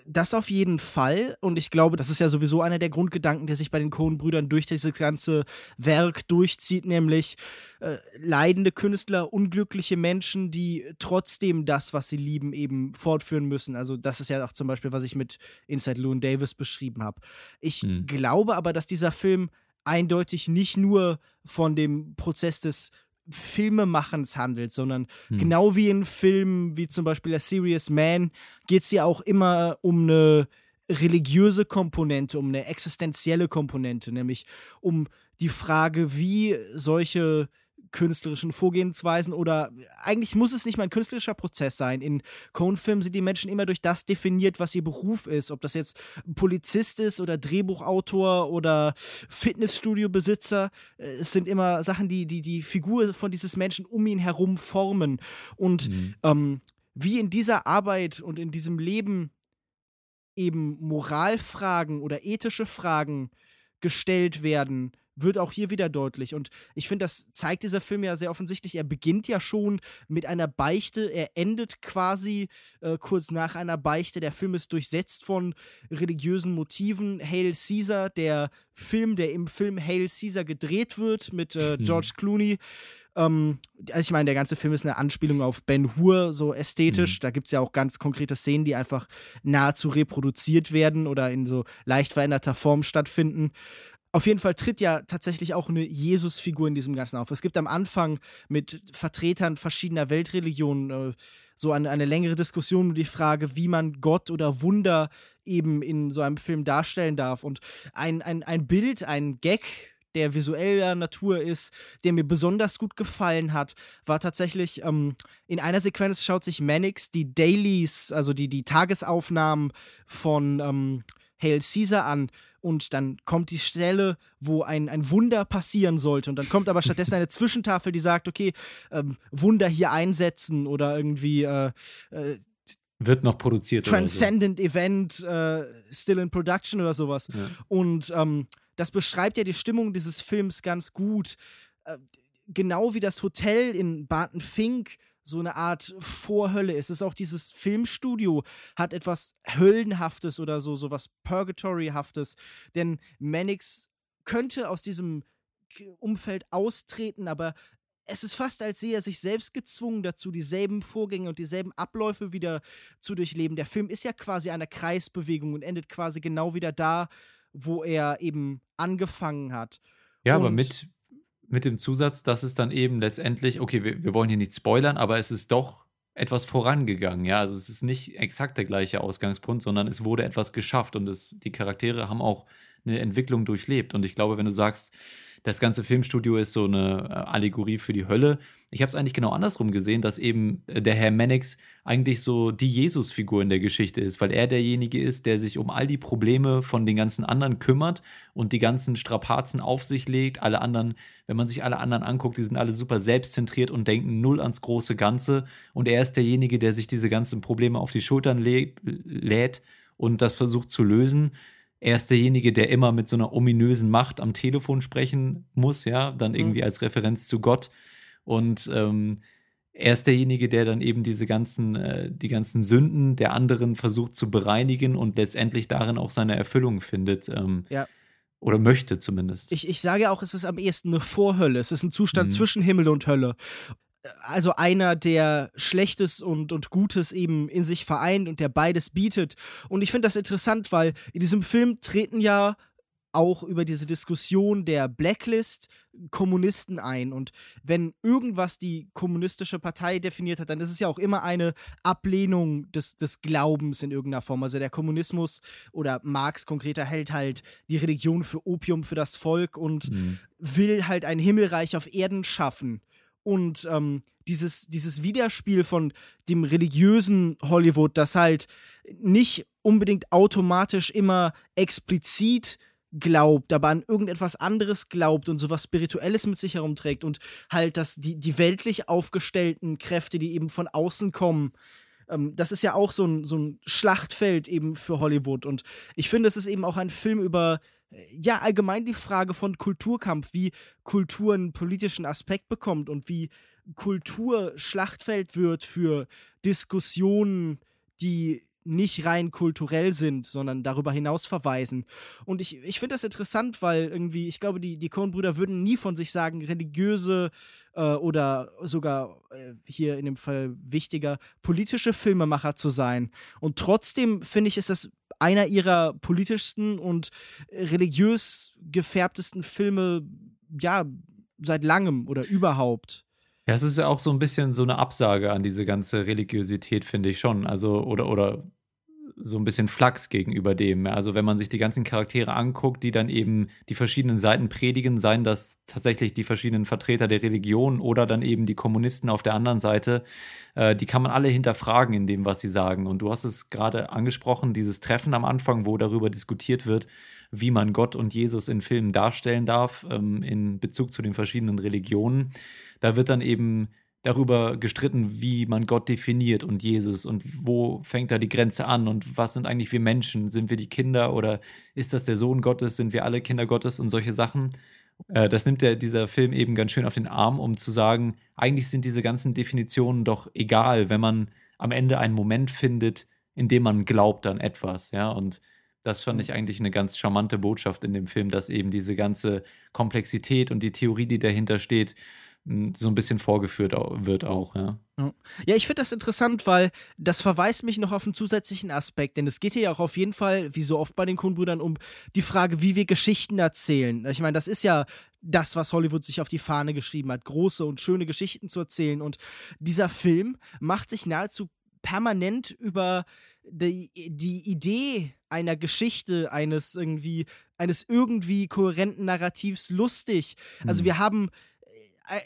Das auf jeden Fall. Und ich glaube, das ist ja sowieso einer der Grundgedanken, der sich bei den Coen-Brüdern durch dieses ganze Werk durchzieht, nämlich äh, leidende Künstler, unglückliche Menschen, die trotzdem das, was sie lieben, eben fortführen müssen. Also, das ist ja auch zum Beispiel, was ich mit Inside Llewyn Davis beschrieben habe. Ich hm. glaube aber, dass dieser Film eindeutig nicht nur von dem Prozess des Filmemachens handelt, sondern hm. genau wie in Filmen wie zum Beispiel A Serious Man geht es ja auch immer um eine religiöse Komponente, um eine existenzielle Komponente, nämlich um die Frage, wie solche künstlerischen Vorgehensweisen oder eigentlich muss es nicht mal ein künstlerischer Prozess sein. In Cohen-Filmen sind die Menschen immer durch das definiert, was ihr Beruf ist. Ob das jetzt Polizist ist oder Drehbuchautor oder Fitnessstudio-Besitzer. Äh, es sind immer Sachen, die, die die Figur von dieses Menschen um ihn herum formen. Und mhm. ähm, wie in dieser Arbeit und in diesem Leben eben Moralfragen oder ethische Fragen gestellt werden, wird auch hier wieder deutlich. Und ich finde, das zeigt dieser Film ja sehr offensichtlich. Er beginnt ja schon mit einer Beichte, er endet quasi äh, kurz nach einer Beichte. Der Film ist durchsetzt von religiösen Motiven. Hail Caesar, der Film, der im Film Hail Caesar gedreht wird mit äh, hm. George. Clooney. Ähm, also ich meine, der ganze Film ist eine Anspielung auf Ben Hur, so ästhetisch. Mhm. Da gibt es ja auch ganz konkrete Szenen, die einfach nahezu reproduziert werden oder in so leicht veränderter Form stattfinden. Auf jeden Fall tritt ja tatsächlich auch eine Jesus-Figur in diesem Ganzen auf. Es gibt am Anfang mit Vertretern verschiedener Weltreligionen äh, so eine, eine längere Diskussion um die Frage, wie man Gott oder Wunder eben in so einem Film darstellen darf. Und ein, ein, ein Bild, ein Gag, der visueller Natur ist, der mir besonders gut gefallen hat, war tatsächlich, ähm, in einer Sequenz schaut sich Mannix die Dailies, also die, die Tagesaufnahmen von ähm, Hail Caesar an und dann kommt die Stelle, wo ein, ein Wunder passieren sollte und dann kommt aber stattdessen eine [laughs] Zwischentafel, die sagt, okay, ähm, Wunder hier einsetzen oder irgendwie äh, äh, wird noch produziert. Transcendent so. Event, äh, still in production oder sowas. Ja. Und ähm, das beschreibt ja die Stimmung dieses Films ganz gut. Äh, genau wie das Hotel in Barton Fink so eine Art Vorhölle ist. Es ist auch dieses Filmstudio hat etwas Höllenhaftes oder so, so was Purgatoryhaftes. Denn Mannix könnte aus diesem Umfeld austreten, aber es ist fast, als sehe er sich selbst gezwungen dazu, dieselben Vorgänge und dieselben Abläufe wieder zu durchleben. Der Film ist ja quasi eine Kreisbewegung und endet quasi genau wieder da, wo er eben angefangen hat. Ja, und aber mit, mit dem Zusatz, dass es dann eben letztendlich, okay, wir, wir wollen hier nicht spoilern, aber es ist doch etwas vorangegangen, ja. Also es ist nicht exakt der gleiche Ausgangspunkt, sondern es wurde etwas geschafft und es, die Charaktere haben auch eine Entwicklung durchlebt. Und ich glaube, wenn du sagst, das ganze Filmstudio ist so eine äh, Allegorie für die Hölle. Ich habe es eigentlich genau andersrum gesehen, dass eben äh, der Herr Mannix eigentlich so die Jesus-Figur in der Geschichte ist, weil er derjenige ist, der sich um all die Probleme von den ganzen anderen kümmert und die ganzen Strapazen auf sich legt. Alle anderen, wenn man sich alle anderen anguckt, die sind alle super selbstzentriert und denken null ans große Ganze. Und er ist derjenige, der sich diese ganzen Probleme auf die Schultern lä lädt und das versucht zu lösen er ist derjenige, der immer mit so einer ominösen Macht am Telefon sprechen muss, ja, dann irgendwie mhm. als Referenz zu Gott. Und ähm, er ist derjenige, der dann eben diese ganzen, äh, die ganzen Sünden der anderen versucht zu bereinigen und letztendlich darin auch seine Erfüllung findet. Ähm, ja. Oder möchte zumindest. Ich, ich sage auch, es ist am ehesten eine Vorhölle. Es ist ein Zustand mhm. zwischen Himmel und Hölle also einer, der Schlechtes und, und Gutes eben in sich vereint und der beides bietet. Und ich finde das interessant, weil in diesem Film treten ja auch über diese Diskussion der Blacklist Kommunisten ein. Und wenn irgendwas die kommunistische Partei definiert hat, dann ist es ja auch immer eine Ablehnung des, des Glaubens in irgendeiner Form. Also der Kommunismus oder Marx konkreter hält halt die Religion für Opium für das Volk und mhm. will halt ein Himmelreich auf Erden schaffen. Und ähm, dieses, dieses Widerspiel von dem religiösen Hollywood, das halt nicht unbedingt automatisch immer explizit glaubt, aber an irgendetwas anderes glaubt und sowas Spirituelles mit sich herumträgt und halt, dass die, die weltlich aufgestellten Kräfte, die eben von außen kommen, ähm, das ist ja auch so ein, so ein Schlachtfeld eben für Hollywood. Und ich finde, es ist eben auch ein Film über ja, allgemein die Frage von Kulturkampf, wie Kultur einen politischen Aspekt bekommt und wie Kultur Schlachtfeld wird für Diskussionen, die nicht rein kulturell sind, sondern darüber hinaus verweisen. Und ich, ich finde das interessant, weil irgendwie, ich glaube, die, die Coen-Brüder würden nie von sich sagen, religiöse äh, oder sogar äh, hier in dem Fall wichtiger, politische Filmemacher zu sein. Und trotzdem finde ich, ist das einer ihrer politischsten und religiös gefärbtesten Filme, ja, seit langem oder überhaupt. Ja, es ist ja auch so ein bisschen so eine Absage an diese ganze Religiosität, finde ich schon. Also, oder, oder so ein bisschen Flachs gegenüber dem. Also wenn man sich die ganzen Charaktere anguckt, die dann eben die verschiedenen Seiten predigen, seien das tatsächlich die verschiedenen Vertreter der Religion oder dann eben die Kommunisten auf der anderen Seite, äh, die kann man alle hinterfragen in dem, was sie sagen. Und du hast es gerade angesprochen, dieses Treffen am Anfang, wo darüber diskutiert wird, wie man Gott und Jesus in Filmen darstellen darf, ähm, in Bezug zu den verschiedenen Religionen. Da wird dann eben darüber gestritten, wie man Gott definiert und Jesus und wo fängt da die Grenze an und was sind eigentlich wir Menschen? Sind wir die Kinder oder ist das der Sohn Gottes? Sind wir alle Kinder Gottes und solche Sachen? Äh, das nimmt der, dieser Film eben ganz schön auf den Arm, um zu sagen, eigentlich sind diese ganzen Definitionen doch egal, wenn man am Ende einen Moment findet, in dem man glaubt an etwas, ja, und das fand ich eigentlich eine ganz charmante Botschaft in dem Film, dass eben diese ganze Komplexität und die Theorie, die dahinter steht, so ein bisschen vorgeführt wird auch, ja. Ja, ich finde das interessant, weil das verweist mich noch auf einen zusätzlichen Aspekt, denn es geht hier ja auch auf jeden Fall, wie so oft bei den Kuhnbrüdern, um die Frage, wie wir Geschichten erzählen. Ich meine, das ist ja das, was Hollywood sich auf die Fahne geschrieben hat, große und schöne Geschichten zu erzählen. Und dieser Film macht sich nahezu permanent über die, die Idee einer Geschichte, eines irgendwie, eines irgendwie kohärenten Narrativs lustig. Also mhm. wir haben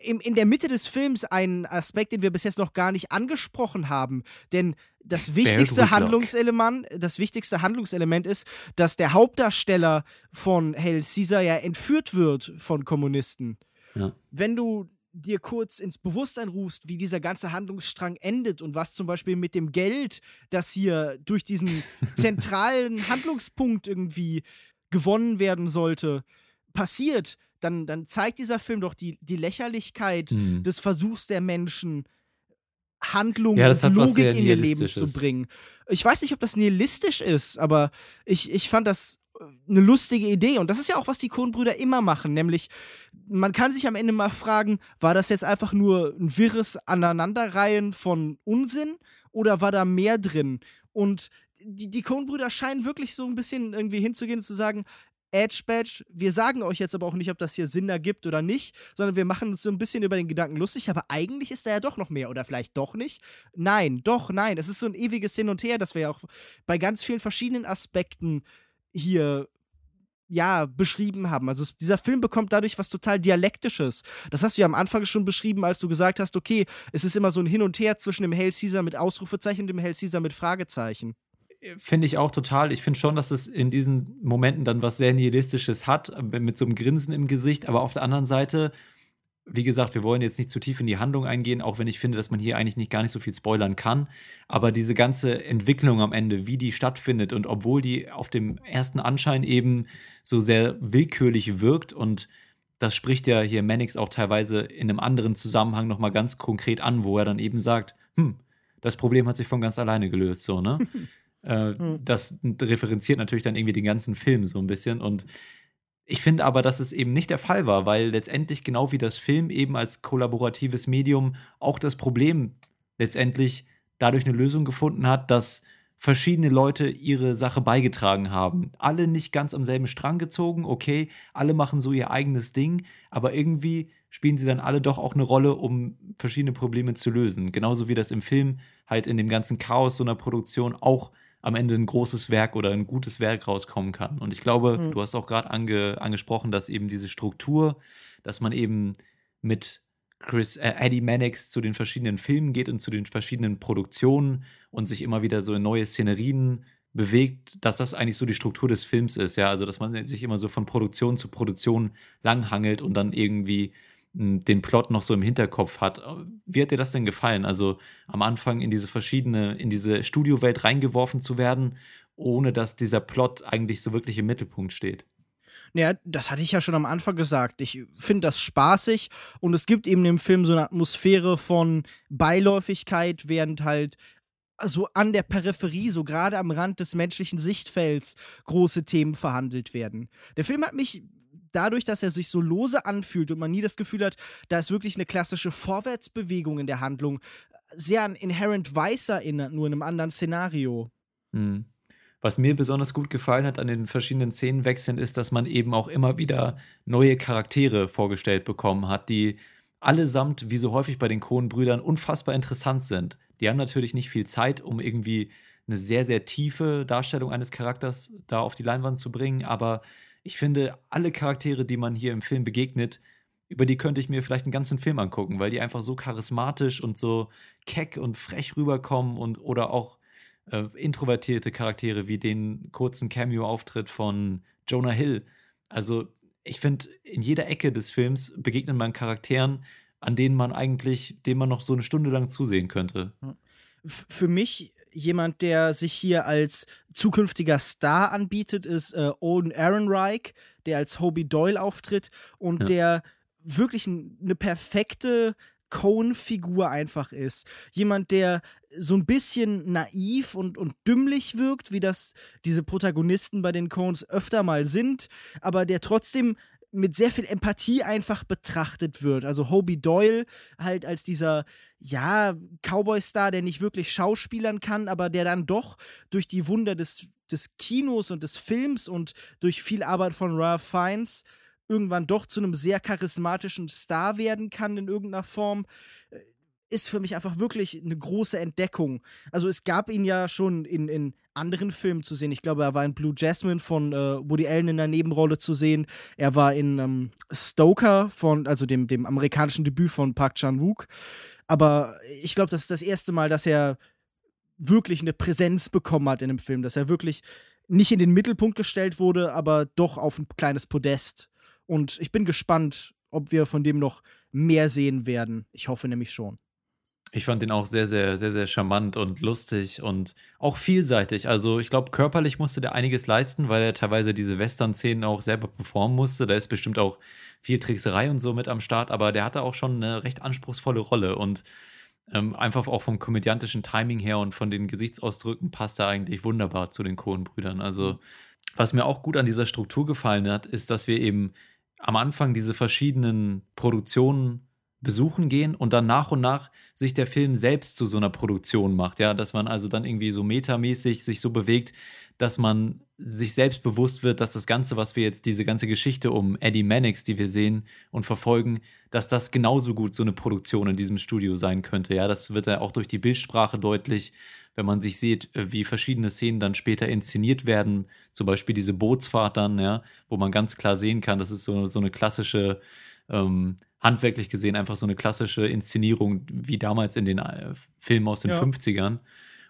in, in der Mitte des Films einen Aspekt, den wir bis jetzt noch gar nicht angesprochen haben. Denn das wichtigste Handlungselement, das wichtigste Handlungselement ist, dass der Hauptdarsteller von Hell Caesar ja entführt wird von Kommunisten. Ja. Wenn du dir kurz ins Bewusstsein rufst, wie dieser ganze Handlungsstrang endet und was zum Beispiel mit dem Geld, das hier durch diesen [laughs] zentralen Handlungspunkt irgendwie gewonnen werden sollte, passiert, dann, dann zeigt dieser Film doch die, die Lächerlichkeit mhm. des Versuchs der Menschen, Handlung ja, und Logik in ihr Leben zu bringen. Ich weiß nicht, ob das nihilistisch ist, aber ich, ich fand das äh, eine lustige Idee. Und das ist ja auch, was die Kohnbrüder immer machen. Nämlich, man kann sich am Ende mal fragen, war das jetzt einfach nur ein wirres Aneinanderreihen von Unsinn oder war da mehr drin? Und die, die Coen-Brüder scheinen wirklich so ein bisschen irgendwie hinzugehen und zu sagen, Edge Badge. Wir sagen euch jetzt aber auch nicht, ob das hier Sinn ergibt oder nicht, sondern wir machen uns so ein bisschen über den Gedanken lustig, aber eigentlich ist da ja doch noch mehr oder vielleicht doch nicht. Nein, doch, nein. Es ist so ein ewiges Hin und Her, das wir ja auch bei ganz vielen verschiedenen Aspekten hier ja, beschrieben haben. Also es, dieser Film bekommt dadurch was total Dialektisches. Das hast du ja am Anfang schon beschrieben, als du gesagt hast, okay, es ist immer so ein Hin und Her zwischen dem Hail Caesar mit Ausrufezeichen und dem Hail Caesar mit Fragezeichen. Finde ich auch total. Ich finde schon, dass es in diesen Momenten dann was sehr Nihilistisches hat, äh, mit so einem Grinsen im Gesicht. Aber auf der anderen Seite, wie gesagt, wir wollen jetzt nicht zu tief in die Handlung eingehen, auch wenn ich finde, dass man hier eigentlich nicht gar nicht so viel spoilern kann. Aber diese ganze Entwicklung am Ende, wie die stattfindet und obwohl die auf dem ersten Anschein eben so sehr willkürlich wirkt und das spricht ja hier Mannix auch teilweise in einem anderen Zusammenhang nochmal ganz konkret an, wo er dann eben sagt, hm, das Problem hat sich von ganz alleine gelöst, so, ne? [laughs] Äh, mhm. Das referenziert natürlich dann irgendwie den ganzen Film so ein bisschen. Und ich finde aber, dass es eben nicht der Fall war, weil letztendlich genau wie das Film eben als kollaboratives Medium auch das Problem letztendlich dadurch eine Lösung gefunden hat, dass verschiedene Leute ihre Sache beigetragen haben. Alle nicht ganz am selben Strang gezogen, okay, alle machen so ihr eigenes Ding, aber irgendwie spielen sie dann alle doch auch eine Rolle, um verschiedene Probleme zu lösen. Genauso wie das im Film halt in dem ganzen Chaos so einer Produktion auch am Ende ein großes Werk oder ein gutes Werk rauskommen kann. Und ich glaube, mhm. du hast auch gerade ange, angesprochen, dass eben diese Struktur, dass man eben mit Chris, äh, Eddie Mannix zu den verschiedenen Filmen geht und zu den verschiedenen Produktionen und sich immer wieder so in neue Szenerien bewegt, dass das eigentlich so die Struktur des Films ist, ja, also dass man sich immer so von Produktion zu Produktion langhangelt und dann irgendwie den Plot noch so im Hinterkopf hat. Wie hat dir das denn gefallen? Also am Anfang in diese verschiedene, in diese Studiowelt reingeworfen zu werden, ohne dass dieser Plot eigentlich so wirklich im Mittelpunkt steht. Naja, das hatte ich ja schon am Anfang gesagt. Ich finde das spaßig und es gibt eben im Film so eine Atmosphäre von Beiläufigkeit, während halt so an der Peripherie, so gerade am Rand des menschlichen Sichtfelds, große Themen verhandelt werden. Der Film hat mich dadurch, dass er sich so lose anfühlt und man nie das Gefühl hat, da ist wirklich eine klassische Vorwärtsbewegung in der Handlung, sehr an Inherent Vice erinnert, nur in einem anderen Szenario. Mhm. Was mir besonders gut gefallen hat an den verschiedenen Szenenwechseln ist, dass man eben auch immer wieder neue Charaktere vorgestellt bekommen hat, die allesamt, wie so häufig bei den Coen-Brüdern, unfassbar interessant sind. Die haben natürlich nicht viel Zeit, um irgendwie eine sehr, sehr tiefe Darstellung eines Charakters da auf die Leinwand zu bringen, aber ich finde, alle Charaktere, die man hier im Film begegnet, über die könnte ich mir vielleicht einen ganzen Film angucken, weil die einfach so charismatisch und so keck und frech rüberkommen und oder auch äh, introvertierte Charaktere wie den kurzen Cameo-Auftritt von Jonah Hill. Also ich finde, in jeder Ecke des Films begegnet man Charakteren, an denen man eigentlich, dem man noch so eine Stunde lang zusehen könnte. Für mich jemand, der sich hier als zukünftiger Star anbietet, ist äh, Olden Ehrenreich, der als Hobie Doyle auftritt und ja. der wirklich eine perfekte Cone-Figur einfach ist. Jemand, der so ein bisschen naiv und, und dümmlich wirkt, wie das diese Protagonisten bei den Cones öfter mal sind, aber der trotzdem mit sehr viel Empathie einfach betrachtet wird. Also Hobie Doyle halt als dieser, ja, Cowboy-Star, der nicht wirklich schauspielern kann, aber der dann doch durch die Wunder des, des Kinos und des Films und durch viel Arbeit von Ralph Fiennes irgendwann doch zu einem sehr charismatischen Star werden kann in irgendeiner Form, äh, ist für mich einfach wirklich eine große Entdeckung. Also es gab ihn ja schon in, in anderen Filmen zu sehen. Ich glaube, er war in Blue Jasmine von äh, Woody Allen in der Nebenrolle zu sehen. Er war in ähm, Stoker von, also dem, dem amerikanischen Debüt von Park Chan-wook. Aber ich glaube, das ist das erste Mal, dass er wirklich eine Präsenz bekommen hat in dem Film, dass er wirklich nicht in den Mittelpunkt gestellt wurde, aber doch auf ein kleines Podest. Und ich bin gespannt, ob wir von dem noch mehr sehen werden. Ich hoffe nämlich schon. Ich fand den auch sehr, sehr, sehr, sehr charmant und lustig und auch vielseitig. Also ich glaube, körperlich musste der einiges leisten, weil er teilweise diese Western-Szenen auch selber performen musste. Da ist bestimmt auch viel Trickserei und so mit am Start, aber der hatte auch schon eine recht anspruchsvolle Rolle und ähm, einfach auch vom komödiantischen Timing her und von den Gesichtsausdrücken passt er eigentlich wunderbar zu den Cohen-Brüdern. Also was mir auch gut an dieser Struktur gefallen hat, ist, dass wir eben am Anfang diese verschiedenen Produktionen besuchen gehen und dann nach und nach sich der Film selbst zu so einer Produktion macht, ja, dass man also dann irgendwie so metamäßig sich so bewegt, dass man sich selbst bewusst wird, dass das Ganze, was wir jetzt, diese ganze Geschichte um Eddie Mannix, die wir sehen und verfolgen, dass das genauso gut so eine Produktion in diesem Studio sein könnte. Ja, das wird ja auch durch die Bildsprache deutlich, wenn man sich sieht, wie verschiedene Szenen dann später inszeniert werden, zum Beispiel diese Bootsfahrt dann, ja, wo man ganz klar sehen kann, das ist so, so eine klassische, ähm, handwerklich gesehen, einfach so eine klassische Inszenierung wie damals in den äh, Filmen aus den ja. 50ern.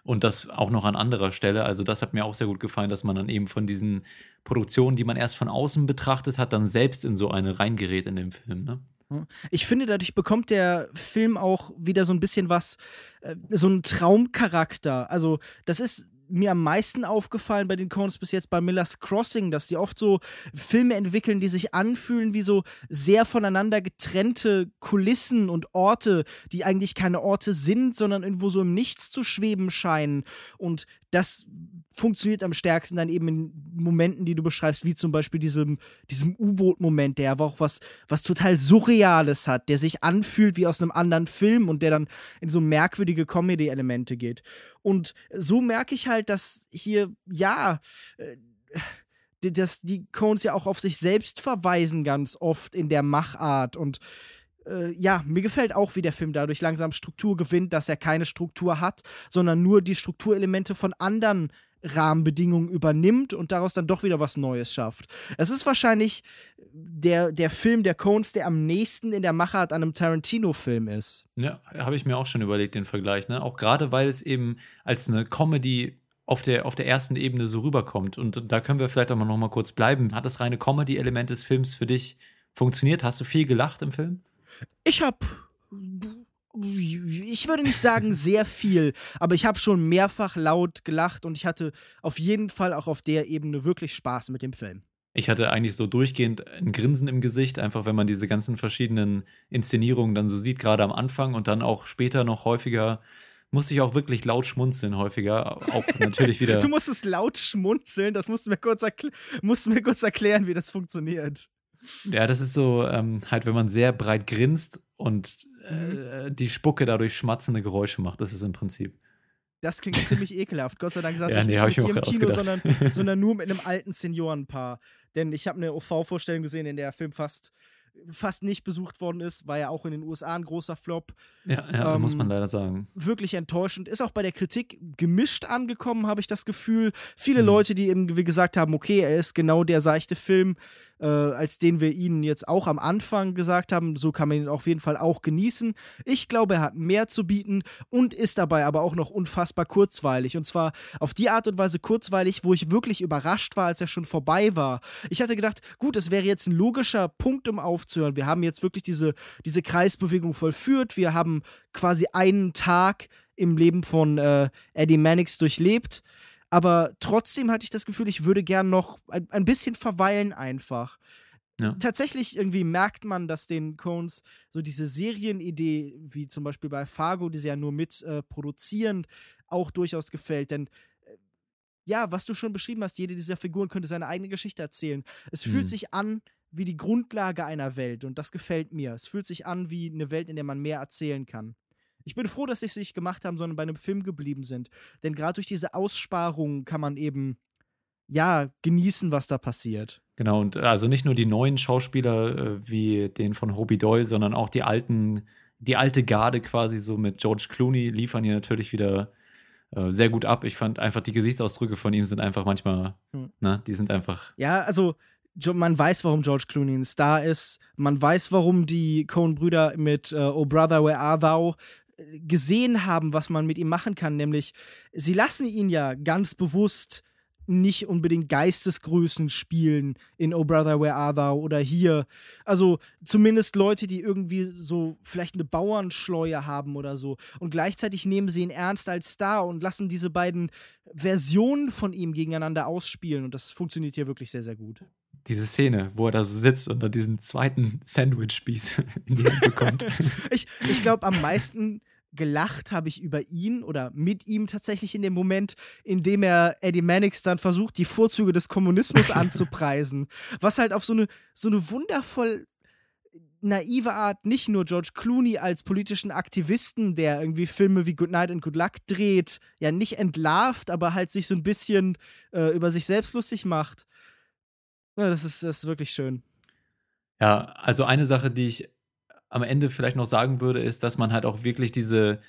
Und das auch noch an anderer Stelle. Also, das hat mir auch sehr gut gefallen, dass man dann eben von diesen Produktionen, die man erst von außen betrachtet hat, dann selbst in so eine reingerät in dem Film. Ne? Ich finde, dadurch bekommt der Film auch wieder so ein bisschen was, äh, so einen Traumcharakter. Also, das ist mir am meisten aufgefallen bei den Coens bis jetzt bei Miller's Crossing, dass die oft so Filme entwickeln, die sich anfühlen wie so sehr voneinander getrennte Kulissen und Orte, die eigentlich keine Orte sind, sondern irgendwo so im Nichts zu schweben scheinen. Und das funktioniert am stärksten dann eben in Momenten, die du beschreibst, wie zum Beispiel diesem, diesem U-Boot-Moment, der aber auch was, was total Surreales hat, der sich anfühlt wie aus einem anderen Film und der dann in so merkwürdige Comedy-Elemente geht. Und so merke ich halt, dass hier, ja, äh, dass die Cones ja auch auf sich selbst verweisen ganz oft in der Machart und äh, ja, mir gefällt auch, wie der Film dadurch langsam Struktur gewinnt, dass er keine Struktur hat, sondern nur die Strukturelemente von anderen Rahmenbedingungen übernimmt und daraus dann doch wieder was Neues schafft. Es ist wahrscheinlich der, der Film der Cones, der am nächsten in der Machart an einem Tarantino-Film ist. Ja, habe ich mir auch schon überlegt, den Vergleich. Ne? Auch gerade, weil es eben als eine Comedy auf der, auf der ersten Ebene so rüberkommt. Und da können wir vielleicht auch mal noch mal kurz bleiben. Hat das reine Comedy-Element des Films für dich funktioniert? Hast du viel gelacht im Film? Ich habe ich würde nicht sagen sehr viel, aber ich habe schon mehrfach laut gelacht und ich hatte auf jeden Fall auch auf der Ebene wirklich Spaß mit dem Film. Ich hatte eigentlich so durchgehend ein Grinsen im Gesicht, einfach wenn man diese ganzen verschiedenen Inszenierungen dann so sieht, gerade am Anfang und dann auch später noch häufiger musste ich auch wirklich laut schmunzeln häufiger. Auch [laughs] natürlich wieder. du musstest laut schmunzeln, das musst du mir kurz, musst du mir kurz erklären, wie das funktioniert. Ja, das ist so, ähm, halt, wenn man sehr breit grinst und äh, die Spucke dadurch schmatzende Geräusche macht. Das ist im Prinzip. Das klingt ziemlich ekelhaft. Gott sei Dank saß ja, ich nee, nicht mit dir im Kino, sondern, [laughs] sondern nur mit einem alten Seniorenpaar. Denn ich habe eine OV-Vorstellung gesehen, in der der Film fast fast nicht besucht worden ist, war ja auch in den USA ein großer Flop. Ja, ja ähm, muss man leider sagen. Wirklich enttäuschend. Ist auch bei der Kritik gemischt angekommen, habe ich das Gefühl. Viele mhm. Leute, die eben wie gesagt haben, okay, er ist genau der seichte Film, äh, als den wir Ihnen jetzt auch am Anfang gesagt haben. So kann man ihn auf jeden Fall auch genießen. Ich glaube, er hat mehr zu bieten und ist dabei aber auch noch unfassbar kurzweilig. Und zwar auf die Art und Weise kurzweilig, wo ich wirklich überrascht war, als er schon vorbei war. Ich hatte gedacht, gut, es wäre jetzt ein logischer Punkt, um aufzuhören. Wir haben jetzt wirklich diese, diese Kreisbewegung vollführt. Wir haben quasi einen Tag im Leben von äh, Eddie Mannix durchlebt aber trotzdem hatte ich das Gefühl, ich würde gern noch ein, ein bisschen verweilen einfach. Ja. Tatsächlich irgendwie merkt man, dass den Cones so diese Serienidee, wie zum Beispiel bei Fargo, die sie ja nur mit äh, produzieren, auch durchaus gefällt. Denn äh, ja, was du schon beschrieben hast, jede dieser Figuren könnte seine eigene Geschichte erzählen. Es mhm. fühlt sich an wie die Grundlage einer Welt und das gefällt mir. Es fühlt sich an wie eine Welt, in der man mehr erzählen kann. Ich bin froh, dass sie es nicht gemacht haben, sondern bei einem Film geblieben sind. Denn gerade durch diese Aussparungen kann man eben, ja, genießen, was da passiert. Genau, und also nicht nur die neuen Schauspieler äh, wie den von Hobie Doyle, sondern auch die alten, die alte Garde quasi so mit George Clooney liefern hier natürlich wieder äh, sehr gut ab. Ich fand einfach die Gesichtsausdrücke von ihm sind einfach manchmal, hm. ne, die sind einfach. Ja, also man weiß, warum George Clooney ein Star ist. Man weiß, warum die Coen-Brüder mit äh, Oh Brother, Where Are Thou gesehen haben, was man mit ihm machen kann. Nämlich, sie lassen ihn ja ganz bewusst nicht unbedingt Geistesgrößen spielen in Oh Brother Where Are Thou oder hier. Also zumindest Leute, die irgendwie so vielleicht eine Bauernschleue haben oder so. Und gleichzeitig nehmen sie ihn ernst als Star und lassen diese beiden Versionen von ihm gegeneinander ausspielen. Und das funktioniert hier wirklich sehr, sehr gut. Diese Szene, wo er da so sitzt und dann diesen zweiten Sandwich-Spieß [laughs] in die Hand bekommt. [laughs] ich ich glaube, am meisten gelacht habe ich über ihn oder mit ihm tatsächlich in dem Moment, in dem er Eddie Mannix dann versucht, die Vorzüge des Kommunismus [laughs] anzupreisen. Was halt auf so eine, so eine wundervoll naive Art nicht nur George Clooney als politischen Aktivisten, der irgendwie Filme wie Good Night and Good Luck dreht, ja nicht entlarvt, aber halt sich so ein bisschen äh, über sich selbst lustig macht. Ja, das ist, das ist wirklich schön. Ja, also eine Sache, die ich am Ende vielleicht noch sagen würde, ist, dass man halt auch wirklich diese,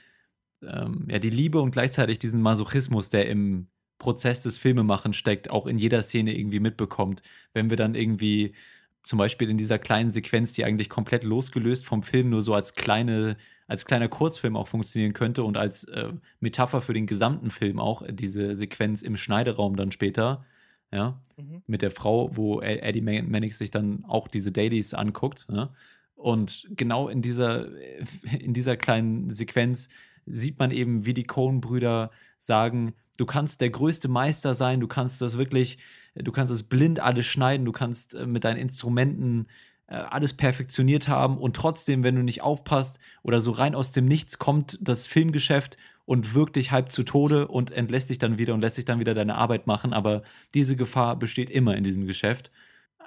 ähm, ja, die Liebe und gleichzeitig diesen Masochismus, der im Prozess des Filmemachens steckt, auch in jeder Szene irgendwie mitbekommt. Wenn wir dann irgendwie zum Beispiel in dieser kleinen Sequenz, die eigentlich komplett losgelöst vom Film nur so als kleine, als kleiner Kurzfilm auch funktionieren könnte und als äh, Metapher für den gesamten Film auch, diese Sequenz im Schneideraum dann später, ja, mhm. mit der Frau, wo Eddie Mannix sich dann auch diese Dailies anguckt, ja, und genau in dieser, [laughs] in dieser kleinen Sequenz sieht man eben, wie die Coen-Brüder sagen, du kannst der größte Meister sein, du kannst das wirklich, du kannst es blind alles schneiden, du kannst äh, mit deinen Instrumenten äh, alles perfektioniert haben und trotzdem, wenn du nicht aufpasst oder so rein aus dem Nichts kommt das Filmgeschäft und wirkt dich halb zu Tode und entlässt dich dann wieder und lässt sich dann wieder deine Arbeit machen, aber diese Gefahr besteht immer in diesem Geschäft.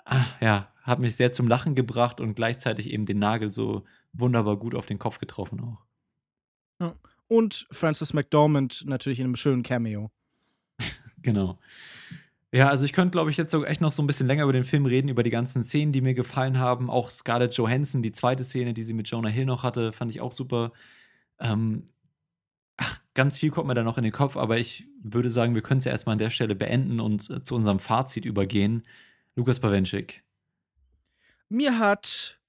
Ah, ja, hat mich sehr zum Lachen gebracht und gleichzeitig eben den Nagel so wunderbar gut auf den Kopf getroffen auch. Ja. Und Francis McDormand natürlich in einem schönen Cameo. [laughs] genau. Ja, also ich könnte, glaube ich, jetzt sogar echt noch so ein bisschen länger über den Film reden, über die ganzen Szenen, die mir gefallen haben. Auch Scarlett Johansson, die zweite Szene, die sie mit Jonah Hill noch hatte, fand ich auch super. Ähm, ach, ganz viel kommt mir da noch in den Kopf, aber ich würde sagen, wir können es ja erstmal an der Stelle beenden und äh, zu unserem Fazit übergehen. Lukas Bawenschik, mir hat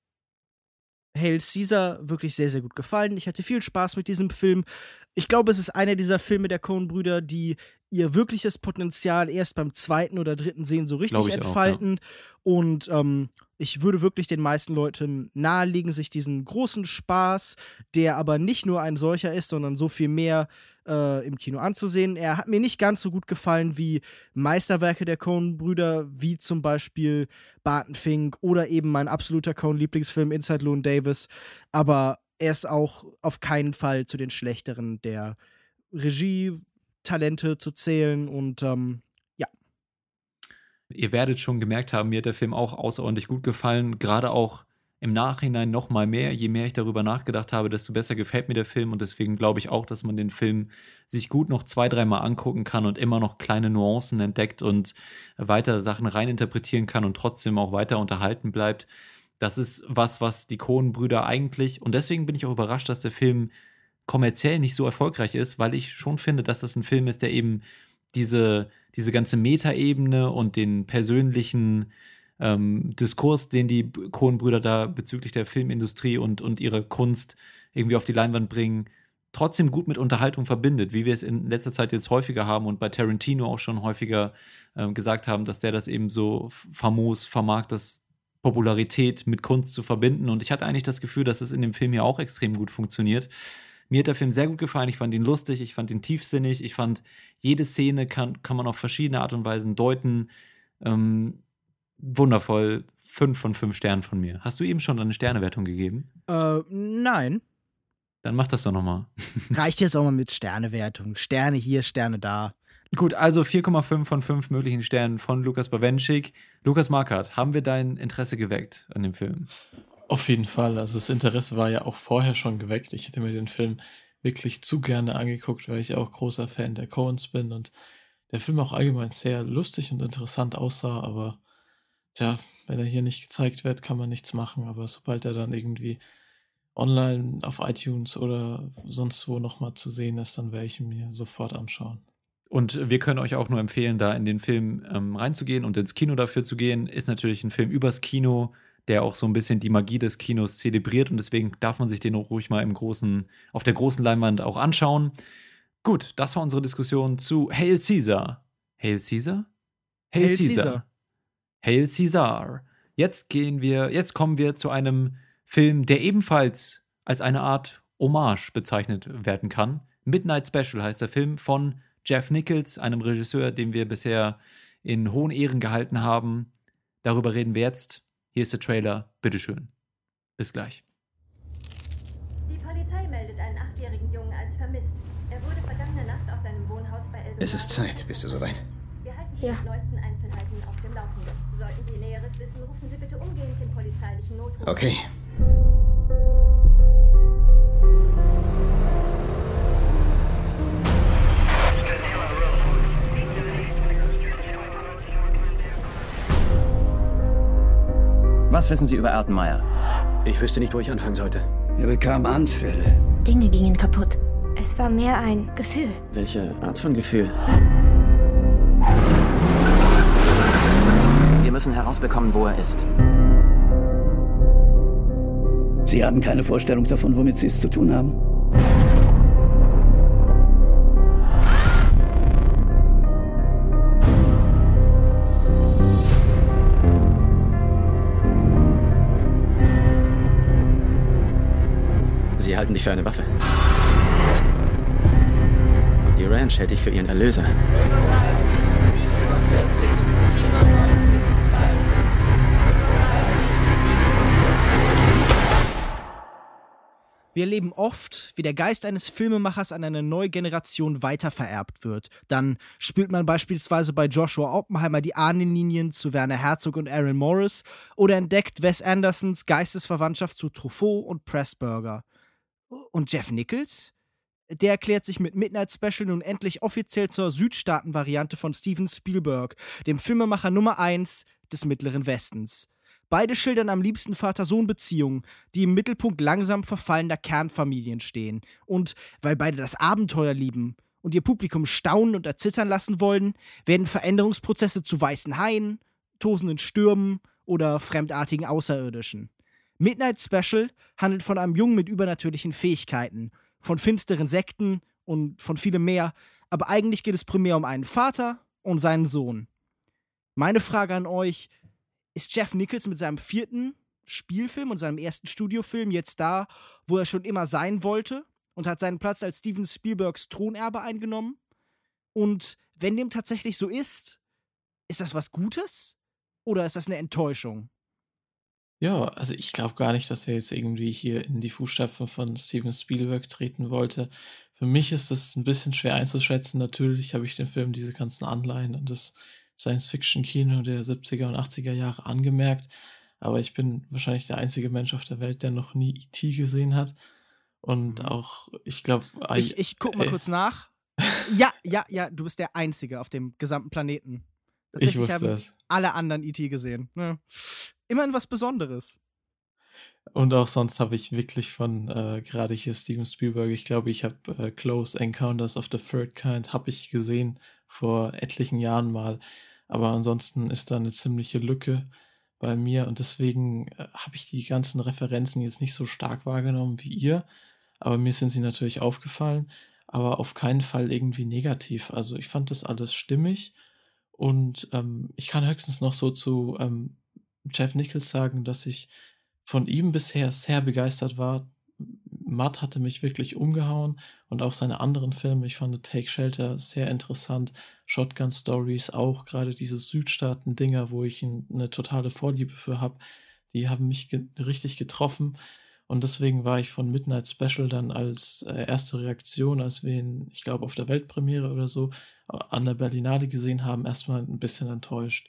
Hail Caesar wirklich sehr, sehr gut gefallen. Ich hatte viel Spaß mit diesem Film. Ich glaube, es ist einer dieser Filme der Coen-Brüder, die ihr wirkliches Potenzial erst beim zweiten oder dritten Sehen so richtig entfalten. Auch, ja. Und ähm, ich würde wirklich den meisten Leuten nahelegen, sich diesen großen Spaß, der aber nicht nur ein solcher ist, sondern so viel mehr äh, im Kino anzusehen. Er hat mir nicht ganz so gut gefallen wie Meisterwerke der Coen-Brüder, wie zum Beispiel Barton Fink oder eben mein absoluter Coen-Lieblingsfilm Inside Loon Davis. Aber er ist auch auf keinen Fall zu den schlechteren der Regie-Talente zu zählen und ähm, ja. Ihr werdet schon gemerkt haben, mir hat der Film auch außerordentlich gut gefallen, gerade auch im Nachhinein noch mal mehr. Je mehr ich darüber nachgedacht habe, desto besser gefällt mir der Film und deswegen glaube ich auch, dass man den Film sich gut noch zwei, dreimal angucken kann und immer noch kleine Nuancen entdeckt und weiter Sachen reininterpretieren kann und trotzdem auch weiter unterhalten bleibt. Das ist was, was die Coen-Brüder eigentlich, und deswegen bin ich auch überrascht, dass der Film kommerziell nicht so erfolgreich ist, weil ich schon finde, dass das ein Film ist, der eben diese, diese ganze Metaebene und den persönlichen ähm, Diskurs, den die Coen-Brüder da bezüglich der Filmindustrie und, und ihrer Kunst irgendwie auf die Leinwand bringen, trotzdem gut mit Unterhaltung verbindet, wie wir es in letzter Zeit jetzt häufiger haben und bei Tarantino auch schon häufiger äh, gesagt haben, dass der das eben so famos vermag, das Popularität mit Kunst zu verbinden. Und ich hatte eigentlich das Gefühl, dass es in dem Film ja auch extrem gut funktioniert. Mir hat der Film sehr gut gefallen. Ich fand ihn lustig, ich fand ihn tiefsinnig. Ich fand, jede Szene kann, kann man auf verschiedene Art und Weisen deuten. Ähm, wundervoll. Fünf von fünf Sternen von mir. Hast du eben schon eine Sternewertung gegeben? Äh, nein. Dann mach das doch nochmal. [laughs] Reicht jetzt auch mal mit Sternewertung. Sterne hier, Sterne da. Gut, also 4,5 von 5 möglichen Sternen von Lukas Bawenschik. Lukas Markert, haben wir dein Interesse geweckt an dem Film? Auf jeden Fall. Also das Interesse war ja auch vorher schon geweckt. Ich hätte mir den Film wirklich zu gerne angeguckt, weil ich auch großer Fan der Coens bin und der Film auch allgemein sehr lustig und interessant aussah, aber tja, wenn er hier nicht gezeigt wird, kann man nichts machen. Aber sobald er dann irgendwie online auf iTunes oder sonst wo nochmal zu sehen ist, dann werde ich ihn mir sofort anschauen. Und wir können euch auch nur empfehlen, da in den Film ähm, reinzugehen und ins Kino dafür zu gehen. Ist natürlich ein Film übers Kino, der auch so ein bisschen die Magie des Kinos zelebriert und deswegen darf man sich den auch ruhig mal im großen, auf der großen Leinwand auch anschauen. Gut, das war unsere Diskussion zu Hail Caesar. Hail Caesar? Hail, Hail Caesar. Caesar. Hail Caesar. Jetzt gehen wir, jetzt kommen wir zu einem Film, der ebenfalls als eine Art Hommage bezeichnet werden kann. Midnight Special heißt der Film von Jeff Nichols, einem Regisseur, den wir bisher in hohen Ehren gehalten haben. Darüber reden wir jetzt. Hier ist der Trailer. Bitteschön. Bis gleich. Die Polizei meldet einen achtjährigen Jungen als vermisst. Er wurde vergangene Nacht aus seinem Wohnhaus bei Eldorado. Es ist Zeit. Bist du soweit? Wir halten Sie ja. die neuesten Einzelheiten auf dem Laufenden. Sollten Sie Näheres wissen, rufen Sie bitte umgehend den polizeilichen Notruf. Okay. Was wissen Sie über Erdenmeier? Ich wüsste nicht, wo ich anfangen sollte. Er bekam Anfälle. Dinge gingen kaputt. Es war mehr ein Gefühl. Welche Art von Gefühl? Wir müssen herausbekommen, wo er ist. Sie haben keine Vorstellung davon, womit Sie es zu tun haben? Halten dich für eine Waffe. Und die Ranch hält dich für ihren Erlöser. 35, 47, 97, 52, 57. Wir erleben oft, wie der Geist eines Filmemachers an eine neue Generation weitervererbt wird. Dann spürt man beispielsweise bei Joshua Oppenheimer die Ahnenlinien zu Werner Herzog und Aaron Morris oder entdeckt Wes Andersons Geistesverwandtschaft zu Truffaut und Pressburger. Und Jeff Nichols? Der erklärt sich mit Midnight Special nun endlich offiziell zur Südstaaten-Variante von Steven Spielberg, dem Filmemacher Nummer 1 des Mittleren Westens. Beide schildern am liebsten Vater-Sohn-Beziehungen, die im Mittelpunkt langsam verfallender Kernfamilien stehen. Und weil beide das Abenteuer lieben und ihr Publikum staunen und erzittern lassen wollen, werden Veränderungsprozesse zu weißen Haien, tosenden Stürmen oder fremdartigen Außerirdischen. Midnight Special handelt von einem Jungen mit übernatürlichen Fähigkeiten, von finsteren Sekten und von vielem mehr, aber eigentlich geht es primär um einen Vater und seinen Sohn. Meine Frage an euch: Ist Jeff Nichols mit seinem vierten Spielfilm und seinem ersten Studiofilm jetzt da, wo er schon immer sein wollte und hat seinen Platz als Steven Spielbergs Thronerbe eingenommen? Und wenn dem tatsächlich so ist, ist das was Gutes oder ist das eine Enttäuschung? Ja, also ich glaube gar nicht, dass er jetzt irgendwie hier in die Fußstapfen von Steven Spielberg treten wollte. Für mich ist es ein bisschen schwer einzuschätzen. Natürlich habe ich den Film diese ganzen Anleihen und das Science-Fiction-Kino der 70er und 80er Jahre angemerkt. Aber ich bin wahrscheinlich der einzige Mensch auf der Welt, der noch nie E.T. gesehen hat. Und mhm. auch, ich glaube. Ich, ich guck mal äh, kurz nach. [laughs] ja, ja, ja, du bist der Einzige auf dem gesamten Planeten. Ich wusste haben das. alle anderen E.T. gesehen. Ja. Immerhin was Besonderes. Und auch sonst habe ich wirklich von äh, gerade hier Steven Spielberg, ich glaube, ich habe äh, Close Encounters of the Third Kind habe ich gesehen vor etlichen Jahren mal. Aber ansonsten ist da eine ziemliche Lücke bei mir und deswegen äh, habe ich die ganzen Referenzen jetzt nicht so stark wahrgenommen wie ihr. Aber mir sind sie natürlich aufgefallen, aber auf keinen Fall irgendwie negativ. Also ich fand das alles stimmig und ähm, ich kann höchstens noch so zu ähm, Jeff Nichols sagen, dass ich von ihm bisher sehr begeistert war. Matt hatte mich wirklich umgehauen und auch seine anderen Filme. Ich fand Take Shelter sehr interessant. Shotgun Stories auch, gerade diese Südstaaten-Dinger, wo ich eine totale Vorliebe für habe, die haben mich ge richtig getroffen. Und deswegen war ich von Midnight Special dann als äh, erste Reaktion, als wir ihn, ich glaube, auf der Weltpremiere oder so an der Berlinale gesehen haben, erstmal ein bisschen enttäuscht.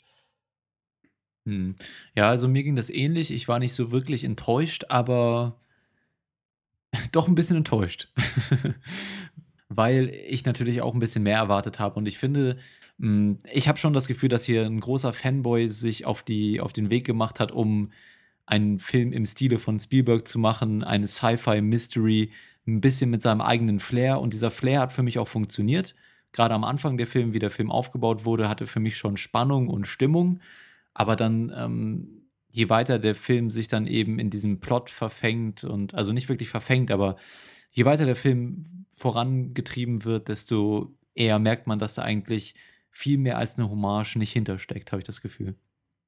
Hm. Ja, also mir ging das ähnlich. Ich war nicht so wirklich enttäuscht, aber [laughs] doch ein bisschen enttäuscht. [laughs] Weil ich natürlich auch ein bisschen mehr erwartet habe. Und ich finde, hm, ich habe schon das Gefühl, dass hier ein großer Fanboy sich auf, die, auf den Weg gemacht hat, um einen Film im Stile von Spielberg zu machen, eine Sci-Fi-Mystery, ein bisschen mit seinem eigenen Flair. Und dieser Flair hat für mich auch funktioniert. Gerade am Anfang der Film, wie der Film aufgebaut wurde, hatte für mich schon Spannung und Stimmung. Aber dann, ähm, je weiter der Film sich dann eben in diesem Plot verfängt und, also nicht wirklich verfängt, aber je weiter der Film vorangetrieben wird, desto eher merkt man, dass da eigentlich viel mehr als eine Hommage nicht hintersteckt, habe ich das Gefühl.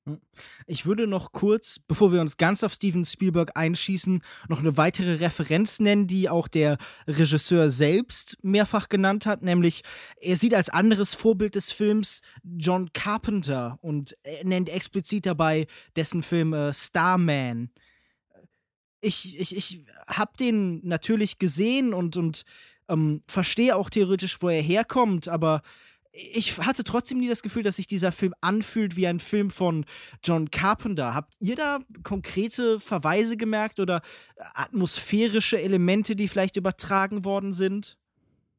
Hm. Ich würde noch kurz, bevor wir uns ganz auf Steven Spielberg einschießen, noch eine weitere Referenz nennen, die auch der Regisseur selbst mehrfach genannt hat, nämlich er sieht als anderes Vorbild des Films John Carpenter und nennt explizit dabei dessen Film äh, Starman. Ich, ich, ich habe den natürlich gesehen und, und ähm, verstehe auch theoretisch, wo er herkommt, aber ich hatte trotzdem nie das Gefühl, dass sich dieser Film anfühlt wie ein Film von John Carpenter. Habt ihr da konkrete Verweise gemerkt oder atmosphärische Elemente, die vielleicht übertragen worden sind?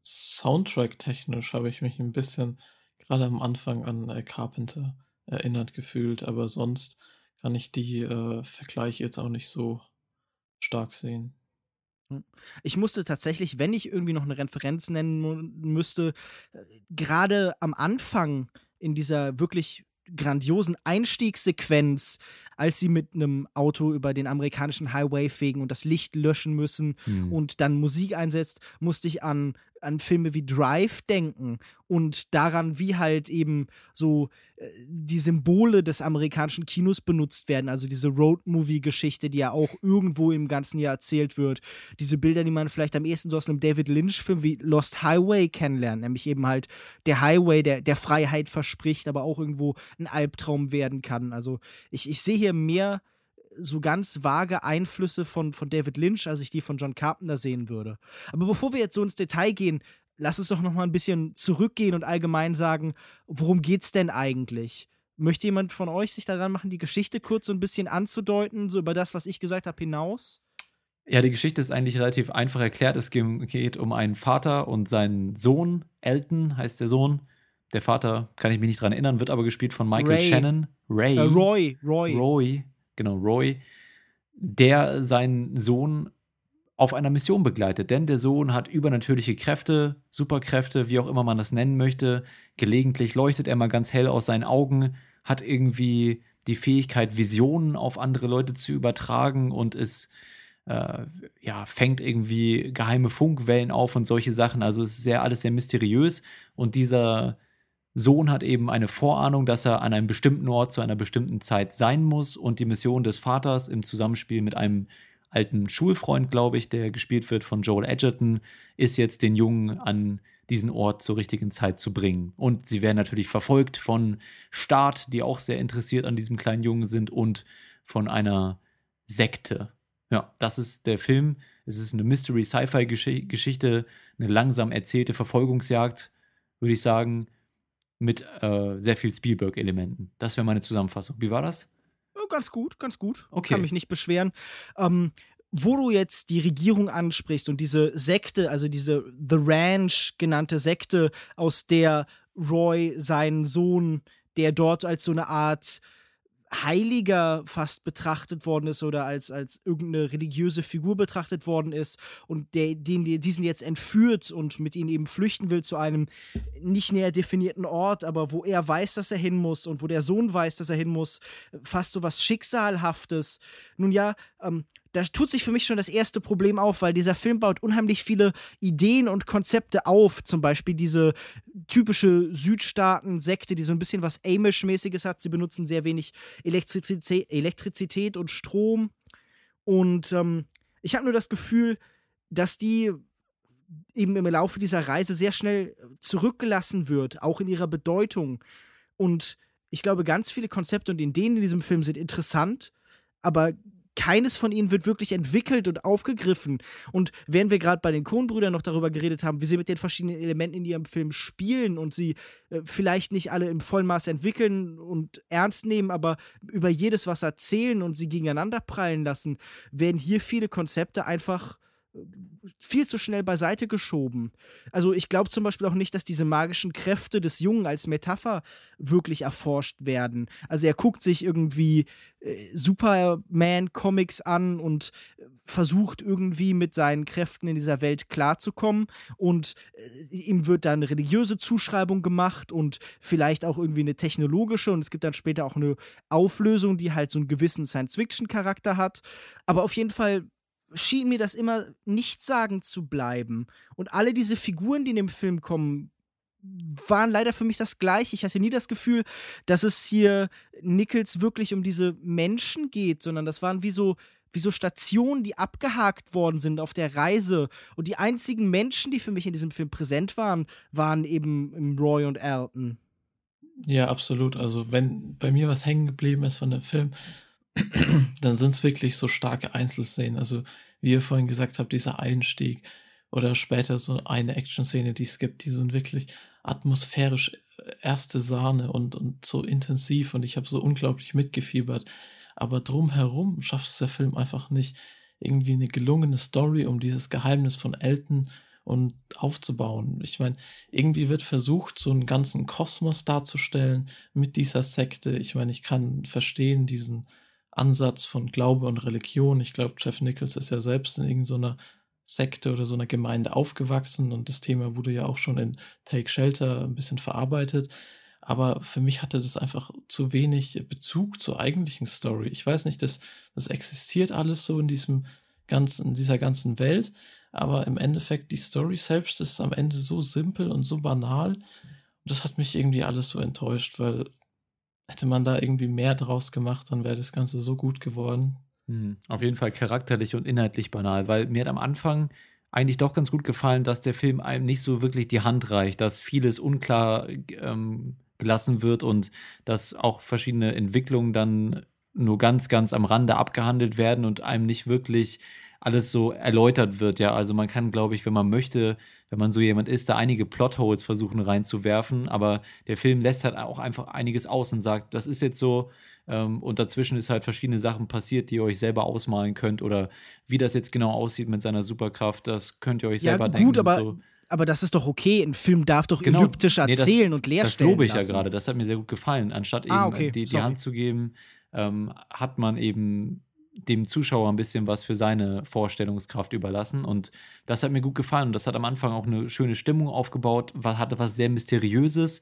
Soundtrack-technisch habe ich mich ein bisschen gerade am Anfang an äh, Carpenter erinnert gefühlt, aber sonst kann ich die äh, Vergleiche jetzt auch nicht so stark sehen. Hm. Ich musste tatsächlich, wenn ich irgendwie noch eine Referenz nennen müsste, äh, gerade am Anfang in dieser wirklich grandiosen Einstiegssequenz, als sie mit einem Auto über den amerikanischen Highway fegen und das Licht löschen müssen mhm. und dann Musik einsetzt, musste ich an an Filme wie Drive denken und daran, wie halt eben so äh, die Symbole des amerikanischen Kinos benutzt werden. Also diese Road-Movie-Geschichte, die ja auch irgendwo im ganzen Jahr erzählt wird. Diese Bilder, die man vielleicht am ehesten so aus einem David Lynch-Film wie Lost Highway kennenlernt, nämlich eben halt der Highway, der, der Freiheit verspricht, aber auch irgendwo ein Albtraum werden kann. Also ich, ich sehe hier mehr so ganz vage Einflüsse von, von David Lynch, als ich die von John Carpenter sehen würde. Aber bevor wir jetzt so ins Detail gehen, lass uns doch noch mal ein bisschen zurückgehen und allgemein sagen, worum geht's denn eigentlich? Möchte jemand von euch sich daran machen, die Geschichte kurz so ein bisschen anzudeuten, so über das, was ich gesagt habe, hinaus? Ja, die Geschichte ist eigentlich relativ einfach erklärt. Es geht um einen Vater und seinen Sohn. Elton heißt der Sohn. Der Vater, kann ich mich nicht dran erinnern, wird aber gespielt von Michael Ray. Shannon. Ray. Äh, Roy. Roy. Roy genau, Roy, der seinen Sohn auf einer Mission begleitet. Denn der Sohn hat übernatürliche Kräfte, Superkräfte, wie auch immer man das nennen möchte. Gelegentlich leuchtet er mal ganz hell aus seinen Augen, hat irgendwie die Fähigkeit, Visionen auf andere Leute zu übertragen und ist, äh, ja, fängt irgendwie geheime Funkwellen auf und solche Sachen. Also es ist sehr, alles sehr mysteriös. Und dieser Sohn hat eben eine Vorahnung, dass er an einem bestimmten Ort zu einer bestimmten Zeit sein muss und die Mission des Vaters im Zusammenspiel mit einem alten Schulfreund, glaube ich, der gespielt wird von Joel Edgerton, ist jetzt den Jungen an diesen Ort zur richtigen Zeit zu bringen. Und sie werden natürlich verfolgt von Staat, die auch sehr interessiert an diesem kleinen Jungen sind und von einer Sekte. Ja, das ist der Film. Es ist eine Mystery-Sci-Fi-Geschichte, eine langsam erzählte Verfolgungsjagd, würde ich sagen, mit äh, sehr viel Spielberg-Elementen. Das wäre meine Zusammenfassung. Wie war das? Ganz gut, ganz gut. Okay. Kann mich nicht beschweren. Ähm, wo du jetzt die Regierung ansprichst und diese Sekte, also diese The Ranch genannte Sekte, aus der Roy seinen Sohn, der dort als so eine Art Heiliger fast betrachtet worden ist oder als, als irgendeine religiöse Figur betrachtet worden ist und der, den, diesen jetzt entführt und mit ihnen eben flüchten will zu einem nicht näher definierten Ort, aber wo er weiß, dass er hin muss und wo der Sohn weiß, dass er hin muss, fast so was Schicksalhaftes. Nun ja, ähm, da tut sich für mich schon das erste Problem auf, weil dieser Film baut unheimlich viele Ideen und Konzepte auf. Zum Beispiel diese typische Südstaaten-Sekte, die so ein bisschen was Amish-mäßiges hat. Sie benutzen sehr wenig Elektrizität, Elektrizität und Strom. Und ähm, ich habe nur das Gefühl, dass die eben im Laufe dieser Reise sehr schnell zurückgelassen wird, auch in ihrer Bedeutung. Und ich glaube, ganz viele Konzepte und Ideen in diesem Film sind interessant, aber keines von ihnen wird wirklich entwickelt und aufgegriffen. Und während wir gerade bei den Coen-Brüdern noch darüber geredet haben, wie sie mit den verschiedenen Elementen in ihrem Film spielen und sie äh, vielleicht nicht alle im vollen Maß entwickeln und ernst nehmen, aber über jedes was erzählen und sie gegeneinander prallen lassen, werden hier viele Konzepte einfach viel zu schnell beiseite geschoben. Also ich glaube zum Beispiel auch nicht, dass diese magischen Kräfte des Jungen als Metapher wirklich erforscht werden. Also er guckt sich irgendwie äh, Superman-Comics an und äh, versucht irgendwie mit seinen Kräften in dieser Welt klarzukommen und äh, ihm wird dann religiöse Zuschreibung gemacht und vielleicht auch irgendwie eine technologische und es gibt dann später auch eine Auflösung, die halt so einen gewissen Science-Fiction-Charakter hat. Aber auf jeden Fall schien mir das immer nichtssagend zu bleiben. Und alle diese Figuren, die in dem Film kommen, waren leider für mich das gleiche. Ich hatte nie das Gefühl, dass es hier Nichols wirklich um diese Menschen geht, sondern das waren wie so, wie so Stationen, die abgehakt worden sind auf der Reise. Und die einzigen Menschen, die für mich in diesem Film präsent waren, waren eben Roy und Elton. Ja, absolut. Also, wenn bei mir was hängen geblieben ist von dem Film, [clears throat] dann sind es wirklich so starke Einzelszenen. Also, wie ihr vorhin gesagt habt, dieser Einstieg oder später so eine Action-Szene, die es gibt, die sind wirklich atmosphärisch äh, erste Sahne und, und so intensiv und ich habe so unglaublich mitgefiebert. Aber drumherum schafft es der Film einfach nicht, irgendwie eine gelungene Story um dieses Geheimnis von Elton und aufzubauen. Ich meine, irgendwie wird versucht, so einen ganzen Kosmos darzustellen mit dieser Sekte. Ich meine, ich kann verstehen diesen Ansatz von Glaube und Religion. Ich glaube, Jeff Nichols ist ja selbst in irgendeiner Sekte oder so einer Gemeinde aufgewachsen und das Thema wurde ja auch schon in Take Shelter ein bisschen verarbeitet. Aber für mich hatte das einfach zu wenig Bezug zur eigentlichen Story. Ich weiß nicht, das, das existiert alles so in diesem ganzen, in dieser ganzen Welt, aber im Endeffekt die Story selbst ist am Ende so simpel und so banal. Und das hat mich irgendwie alles so enttäuscht, weil hätte man da irgendwie mehr draus gemacht, dann wäre das Ganze so gut geworden. Mhm. Auf jeden Fall charakterlich und inhaltlich banal, weil mir hat am Anfang eigentlich doch ganz gut gefallen, dass der Film einem nicht so wirklich die Hand reicht, dass vieles unklar ähm, gelassen wird und dass auch verschiedene Entwicklungen dann nur ganz, ganz am Rande abgehandelt werden und einem nicht wirklich alles so erläutert wird. Ja, also man kann, glaube ich, wenn man möchte, wenn man so jemand ist, da einige Plotholes versuchen reinzuwerfen, aber der Film lässt halt auch einfach einiges aus und sagt, das ist jetzt so, ähm, und dazwischen ist halt verschiedene Sachen passiert, die ihr euch selber ausmalen könnt oder wie das jetzt genau aussieht mit seiner Superkraft, das könnt ihr euch ja, selber gut, denken. Aber so. Aber das ist doch okay. Ein Film darf doch genau. elliptisch erzählen nee, das, und leerstellen. Das lobe ich lassen. ja gerade. Das hat mir sehr gut gefallen. Anstatt ah, eben okay. die, die Hand zu geben, ähm, hat man eben dem Zuschauer ein bisschen was für seine Vorstellungskraft überlassen. Und das hat mir gut gefallen. Und das hat am Anfang auch eine schöne Stimmung aufgebaut, hatte was sehr Mysteriöses.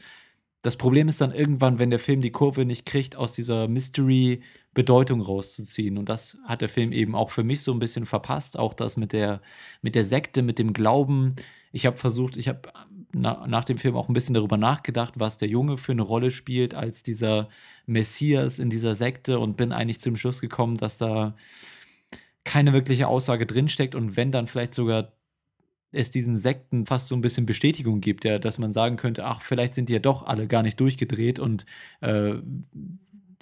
Das Problem ist dann irgendwann, wenn der Film die Kurve nicht kriegt, aus dieser Mystery-Bedeutung rauszuziehen. Und das hat der Film eben auch für mich so ein bisschen verpasst. Auch das mit der, mit der Sekte, mit dem Glauben. Ich habe versucht, ich habe na, nach dem Film auch ein bisschen darüber nachgedacht, was der Junge für eine Rolle spielt als dieser Messias in dieser Sekte und bin eigentlich zum Schluss gekommen, dass da keine wirkliche Aussage drinsteckt und wenn dann vielleicht sogar es diesen Sekten fast so ein bisschen Bestätigung gibt, ja, dass man sagen könnte, ach, vielleicht sind die ja doch alle gar nicht durchgedreht und äh,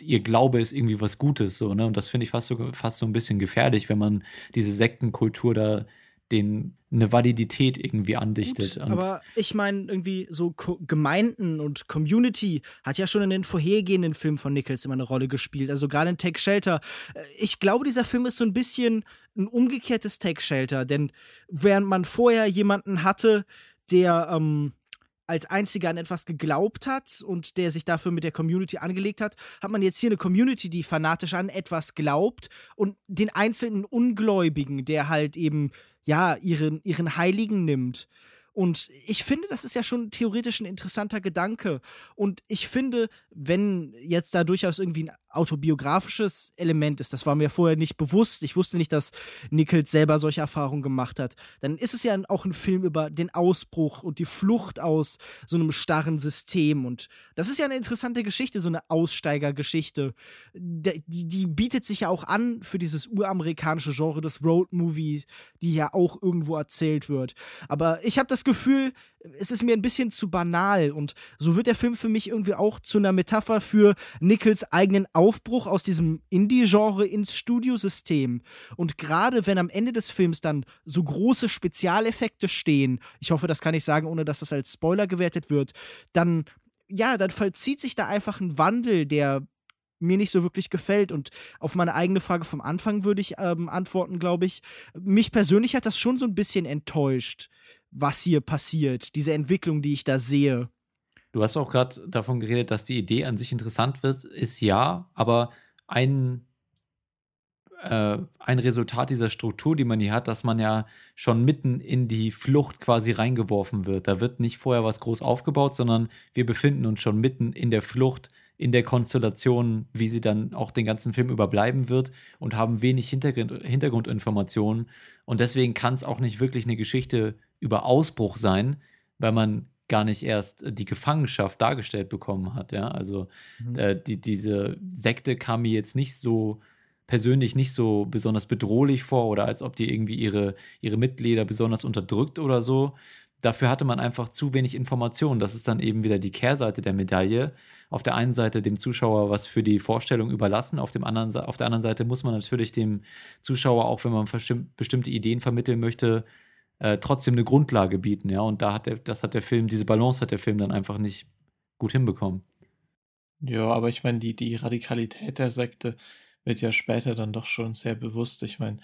ihr Glaube ist irgendwie was Gutes, so, ne? Und das finde ich fast so, fast so ein bisschen gefährlich, wenn man diese Sektenkultur da den eine Validität irgendwie andichtet. Gut, aber ich meine, irgendwie so Ko Gemeinden und Community hat ja schon in den vorhergehenden Filmen von Nichols immer eine Rolle gespielt. Also gerade in Take Shelter. Äh, ich glaube, dieser Film ist so ein bisschen ein umgekehrtes Take Shelter, denn während man vorher jemanden hatte, der ähm, als einziger an etwas geglaubt hat und der sich dafür mit der Community angelegt hat, hat man jetzt hier eine Community, die fanatisch an etwas glaubt und den einzelnen Ungläubigen, der halt eben ja, ihren, ihren Heiligen nimmt. Und ich finde, das ist ja schon theoretisch ein interessanter Gedanke. Und ich finde, wenn jetzt da durchaus irgendwie ein autobiografisches Element ist, das war mir vorher nicht bewusst, ich wusste nicht, dass Nichols selber solche Erfahrungen gemacht hat, dann ist es ja auch ein Film über den Ausbruch und die Flucht aus so einem starren System. Und das ist ja eine interessante Geschichte, so eine Aussteigergeschichte. Die, die bietet sich ja auch an für dieses uramerikanische Genre des Road-Movie, die ja auch irgendwo erzählt wird. Aber ich habe das Gefühl, es ist mir ein bisschen zu banal und so wird der Film für mich irgendwie auch zu einer Metapher für Nichols eigenen Aufbruch aus diesem Indie-Genre ins Studiosystem. Und gerade wenn am Ende des Films dann so große Spezialeffekte stehen, ich hoffe, das kann ich sagen, ohne dass das als Spoiler gewertet wird, dann ja, dann vollzieht sich da einfach ein Wandel, der mir nicht so wirklich gefällt. Und auf meine eigene Frage vom Anfang würde ich ähm, antworten, glaube ich. Mich persönlich hat das schon so ein bisschen enttäuscht was hier passiert, diese Entwicklung, die ich da sehe. Du hast auch gerade davon geredet, dass die Idee an sich interessant wird, ist ja, aber ein, äh, ein Resultat dieser Struktur, die man hier hat, dass man ja schon mitten in die Flucht quasi reingeworfen wird. Da wird nicht vorher was groß aufgebaut, sondern wir befinden uns schon mitten in der Flucht, in der Konstellation, wie sie dann auch den ganzen Film überbleiben wird und haben wenig Hintergrund, Hintergrundinformationen. Und deswegen kann es auch nicht wirklich eine Geschichte über Ausbruch sein, weil man gar nicht erst die Gefangenschaft dargestellt bekommen hat. Ja? Also mhm. äh, die, diese Sekte kam mir jetzt nicht so persönlich nicht so besonders bedrohlich vor oder als ob die irgendwie ihre, ihre Mitglieder besonders unterdrückt oder so. Dafür hatte man einfach zu wenig Informationen. Das ist dann eben wieder die Kehrseite der Medaille. Auf der einen Seite dem Zuschauer was für die Vorstellung überlassen, auf, dem anderen, auf der anderen Seite muss man natürlich dem Zuschauer, auch wenn man bestimmte Ideen vermitteln möchte, äh, trotzdem eine Grundlage bieten, ja. Und da hat der, das hat der Film, diese Balance hat der Film dann einfach nicht gut hinbekommen. Ja, aber ich meine, die, die Radikalität der Sekte wird ja später dann doch schon sehr bewusst. Ich meine,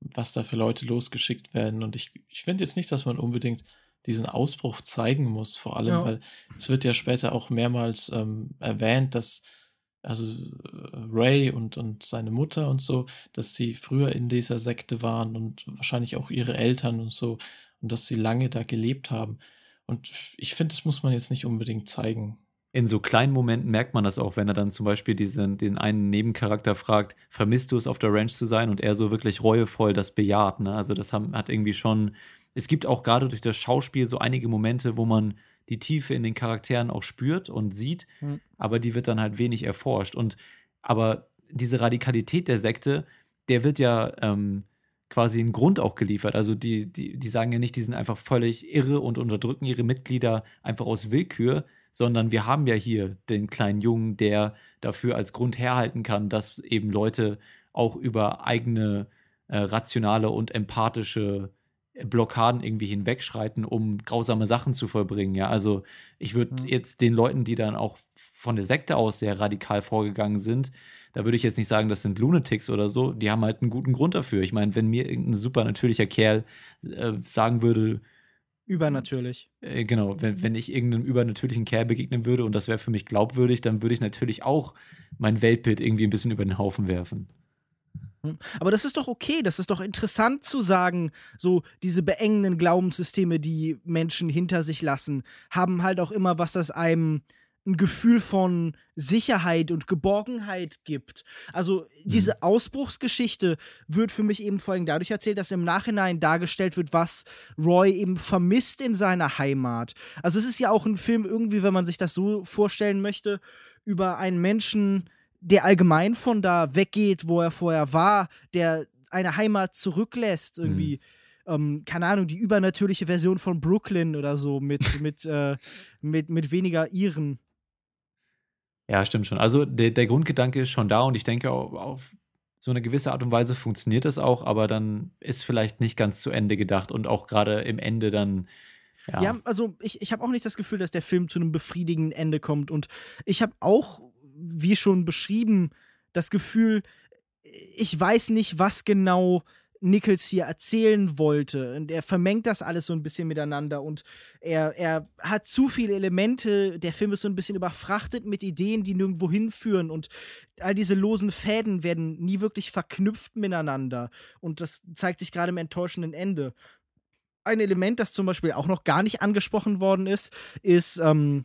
was da für Leute losgeschickt werden. Und ich, ich finde jetzt nicht, dass man unbedingt diesen Ausbruch zeigen muss, vor allem, ja. weil es wird ja später auch mehrmals ähm, erwähnt, dass also äh, Ray und, und seine Mutter und so, dass sie früher in dieser Sekte waren und wahrscheinlich auch ihre Eltern und so und dass sie lange da gelebt haben. Und ich finde, das muss man jetzt nicht unbedingt zeigen. In so kleinen Momenten merkt man das auch, wenn er dann zum Beispiel diesen, den einen Nebencharakter fragt, vermisst du es auf der Ranch zu sein? Und er so wirklich reuevoll das bejaht. Ne? Also das haben, hat irgendwie schon, es gibt auch gerade durch das Schauspiel so einige Momente, wo man die Tiefe in den Charakteren auch spürt und sieht, mhm. aber die wird dann halt wenig erforscht. Und aber diese Radikalität der Sekte, der wird ja ähm, quasi ein Grund auch geliefert. Also die, die, die sagen ja nicht, die sind einfach völlig irre und unterdrücken ihre Mitglieder einfach aus Willkür, sondern wir haben ja hier den kleinen Jungen, der dafür als Grund herhalten kann, dass eben Leute auch über eigene äh, rationale und empathische Blockaden irgendwie hinwegschreiten, um grausame Sachen zu vollbringen. Ja, also ich würde mhm. jetzt den Leuten, die dann auch von der Sekte aus sehr radikal vorgegangen sind, da würde ich jetzt nicht sagen, das sind Lunatics oder so, die haben halt einen guten Grund dafür. Ich meine, wenn mir irgendein supernatürlicher Kerl äh, sagen würde, Übernatürlich. Äh, genau, wenn, wenn ich irgendeinem übernatürlichen Kerl begegnen würde und das wäre für mich glaubwürdig, dann würde ich natürlich auch mein Weltbild irgendwie ein bisschen über den Haufen werfen. Hm. Aber das ist doch okay, das ist doch interessant zu sagen, so diese beengenden Glaubenssysteme, die Menschen hinter sich lassen, haben halt auch immer was, das einem ein Gefühl von Sicherheit und Geborgenheit gibt. Also diese mhm. Ausbruchsgeschichte wird für mich eben vor allem dadurch erzählt, dass im Nachhinein dargestellt wird, was Roy eben vermisst in seiner Heimat. Also es ist ja auch ein Film irgendwie, wenn man sich das so vorstellen möchte, über einen Menschen, der allgemein von da weggeht, wo er vorher war, der eine Heimat zurücklässt, irgendwie. Mhm. Ähm, keine Ahnung, die übernatürliche Version von Brooklyn oder so mit, [laughs] mit, äh, mit, mit weniger Iren. Ja, stimmt schon. Also der, der Grundgedanke ist schon da und ich denke, auf, auf so eine gewisse Art und Weise funktioniert das auch, aber dann ist vielleicht nicht ganz zu Ende gedacht und auch gerade im Ende dann. Ja, Ja, also ich, ich habe auch nicht das Gefühl, dass der Film zu einem befriedigenden Ende kommt. Und ich habe auch, wie schon beschrieben, das Gefühl, ich weiß nicht, was genau Nichols hier erzählen wollte. Und er vermengt das alles so ein bisschen miteinander und er, er hat zu viele Elemente. Der Film ist so ein bisschen überfrachtet mit Ideen, die nirgendwo hinführen und all diese losen Fäden werden nie wirklich verknüpft miteinander. Und das zeigt sich gerade im enttäuschenden Ende. Ein Element, das zum Beispiel auch noch gar nicht angesprochen worden ist, ist ähm,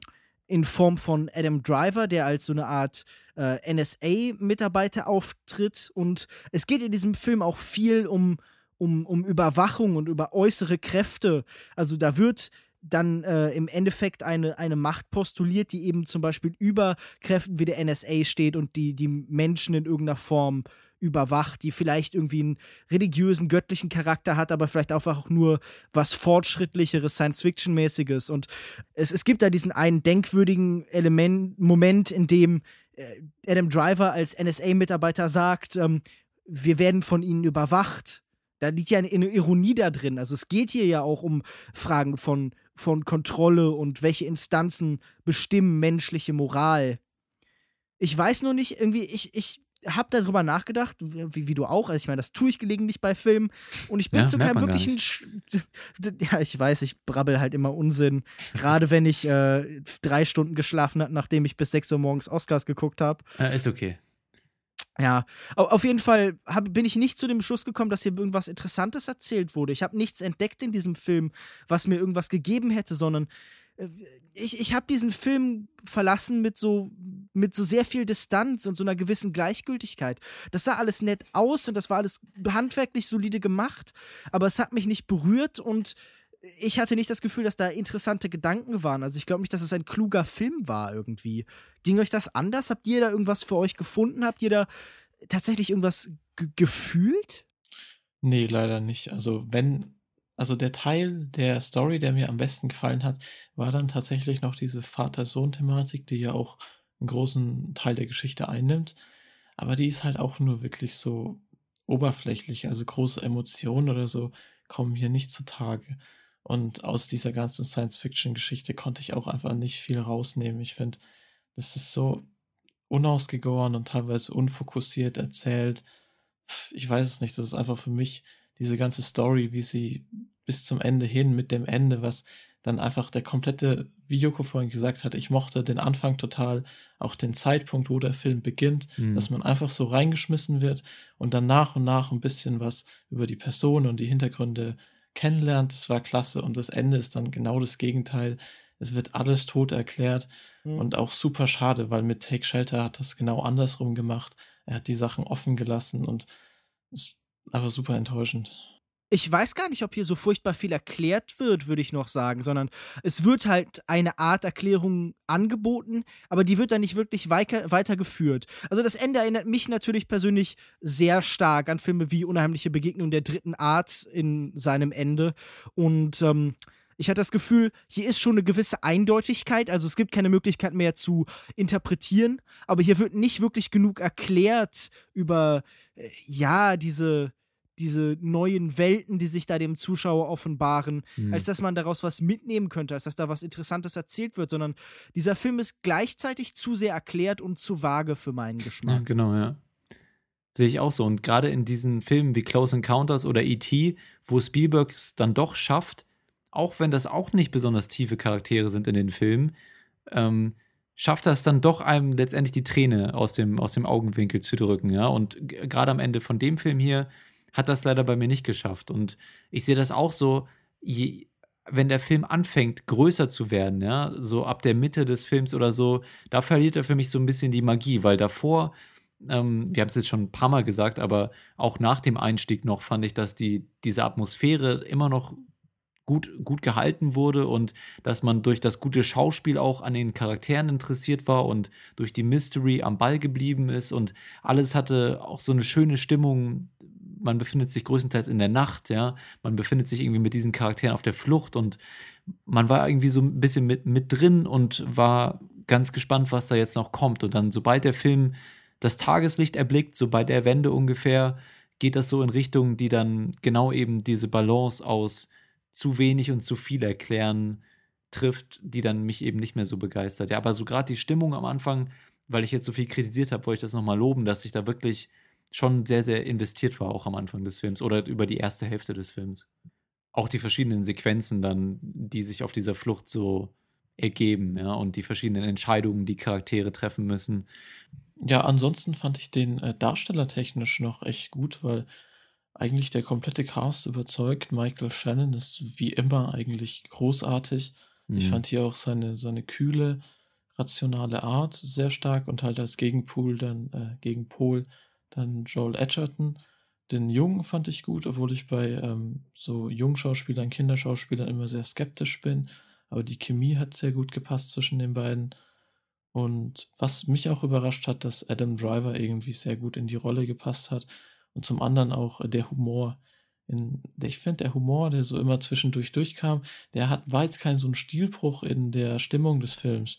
in Form von Adam Driver, der als so eine Art äh, NSA-Mitarbeiter auftritt. Und es geht in diesem Film auch viel um, um, um Überwachung und über äußere Kräfte. Also da wird dann äh, im Endeffekt eine, eine Macht postuliert, die eben zum Beispiel über Kräften wie der NSA steht und die, die Menschen in irgendeiner Form überwacht, die vielleicht irgendwie einen religiösen, göttlichen Charakter hat, aber vielleicht auch nur was Fortschrittlicheres, Science-Fiction-mäßiges. Und es, es gibt da diesen einen denkwürdigen Element, Moment, in dem äh, Adam Driver als NSA-Mitarbeiter sagt, ähm, wir werden von ihnen überwacht. Da liegt ja eine Ironie da drin. Also es geht hier ja auch um Fragen von, von Kontrolle und welche Instanzen bestimmen menschliche Moral. Ich weiß nur nicht, irgendwie, ich, ich habe darüber nachgedacht, wie, wie, du auch. Also ich meine, das tue ich gelegentlich bei Filmen. Und ich bin Ja, zu keinem wirklichen. Sch- [laughs] Ja, ich weiß, ich brabbel halt immer Unsinn. Gerade wenn ich äh, drei Stunden geschlafen habe, nachdem ich bis 6 Uhr morgens Oscars geguckt habe. äh, ist okay. Ja, au- auf jeden Fall hab, bin ich nicht zu dem Schluss gekommen, dass hier irgendwas Interessantes erzählt wurde. Ich habe nichts entdeckt in diesem Film, was mir irgendwas gegeben hätte, sondern ich, ich habe diesen Film verlassen mit so, mit so sehr viel Distanz und so einer gewissen Gleichgültigkeit. Das sah alles nett aus und das war alles handwerklich solide gemacht, aber es hat mich nicht berührt und ich hatte nicht das Gefühl, dass da interessante Gedanken waren. Also ich glaube nicht, dass es ein kluger Film war irgendwie. Ging euch das anders? Habt ihr da irgendwas für euch gefunden? Habt ihr da tatsächlich irgendwas ge- gefühlt? Nee, leider nicht. Also wenn, also der Teil der Story, der mir am besten gefallen hat, war dann tatsächlich noch diese Vater-Sohn-Thematik, die ja auch einen großen Teil der Geschichte einnimmt. Aber die ist halt auch nur wirklich so oberflächlich. Also große Emotionen oder so kommen hier nicht zutage. Und aus dieser ganzen Science-Fiction-Geschichte konnte ich auch einfach nicht viel rausnehmen. Ich finde, das ist so unausgegoren und teilweise unfokussiert erzählt. Ich weiß es nicht, das ist einfach für mich diese ganze Story, wie sie bis zum Ende hin mit dem Ende, was dann einfach der komplette, wie Joko vorhin gesagt hat, ich mochte den Anfang total, auch den Zeitpunkt, wo der Film beginnt, Mhm. dass man einfach so reingeschmissen wird und dann nach und nach ein bisschen was über die Person und die Hintergründe kennenlernt. Das war klasse und das Ende ist dann genau das Gegenteil. Es wird alles tot erklärt Mhm. und auch super schade, weil mit Take Shelter hat das genau andersrum gemacht. Er hat die Sachen offen gelassen und ist einfach super enttäuschend. Ich weiß gar nicht, ob hier so furchtbar viel erklärt wird, würde ich noch sagen, sondern es wird halt eine Art Erklärung angeboten, aber die wird dann nicht wirklich weiter, weitergeführt. Also das Ende erinnert mich natürlich persönlich sehr stark an Filme wie Unheimliche Begegnung der dritten Art in seinem Ende. Und ähm, ich hatte das Gefühl, hier ist schon eine gewisse Eindeutigkeit, also es gibt keine Möglichkeit mehr zu interpretieren, aber hier wird nicht wirklich genug erklärt über, äh, ja, diese diese neuen Welten, die sich da dem Zuschauer offenbaren, Mhm. als dass man daraus was mitnehmen könnte, als dass da was Interessantes erzählt wird, sondern dieser Film ist gleichzeitig zu sehr erklärt und zu vage für meinen Ja, Geschmack. genau, ja. Sehe ich auch so. Und gerade in diesen Filmen wie Close Encounters oder E.T., wo Spielberg es dann doch schafft, auch wenn das auch nicht besonders tiefe Charaktere sind in den Filmen, ähm, schafft das dann doch einem letztendlich die Träne aus dem, aus dem Augenwinkel zu drücken, ja. Und gerade am Ende von dem Film hier hat das leider bei mir nicht geschafft. Und ich sehe das auch so, je, wenn der Film anfängt, größer zu werden, ja, so ab der Mitte des Films oder so, da verliert er für mich so ein bisschen die Magie, weil davor, ähm, wir haben es jetzt schon ein paar Mal gesagt, aber auch nach dem Einstieg noch fand ich, dass die, diese Atmosphäre immer noch gut, gut gehalten wurde und dass man durch das gute Schauspiel auch an den Charakteren interessiert war und durch die Mystery am Ball geblieben ist und alles hatte auch so eine schöne Stimmung. Man befindet sich größtenteils in der Nacht, ja. Man befindet sich irgendwie mit diesen Charakteren auf der Flucht und man war irgendwie so ein bisschen mit, mit drin und war ganz gespannt, was da jetzt noch kommt. Und dann, sobald der Film das Tageslicht erblickt, sobald er Wende ungefähr, geht das so in Richtungen, die dann genau eben diese Balance aus zu wenig und zu viel erklären trifft, die dann mich eben nicht mehr so begeistert. Ja, aber so gerade die Stimmung am Anfang, weil ich jetzt so viel kritisiert habe, wollte ich das nochmal loben, dass ich da wirklich schon sehr, sehr investiert war, auch am Anfang des Films oder über die erste Hälfte des Films. Auch die verschiedenen Sequenzen dann, die sich auf dieser Flucht so ergeben, ja, und die verschiedenen Entscheidungen, die Charaktere treffen müssen. Ja, ansonsten fand ich den äh, Darsteller technisch noch echt gut, weil eigentlich der komplette Cast überzeugt. Michael Shannon ist wie immer eigentlich großartig. Mhm. Ich fand hier auch seine, seine kühle, rationale Art sehr stark und halt als Gegenpol dann, äh, Gegenpol dann Joel Edgerton. Den Jungen fand ich gut, obwohl ich bei ähm, so Jungschauspielern, Kinderschauspielern immer sehr skeptisch bin. Aber die Chemie hat sehr gut gepasst zwischen den beiden. Und was mich auch überrascht hat, dass Adam Driver irgendwie sehr gut in die Rolle gepasst hat. Und zum anderen auch der Humor. In, ich finde, der Humor, der so immer zwischendurch durchkam, der hat, war jetzt kein so ein Stilbruch in der Stimmung des Films.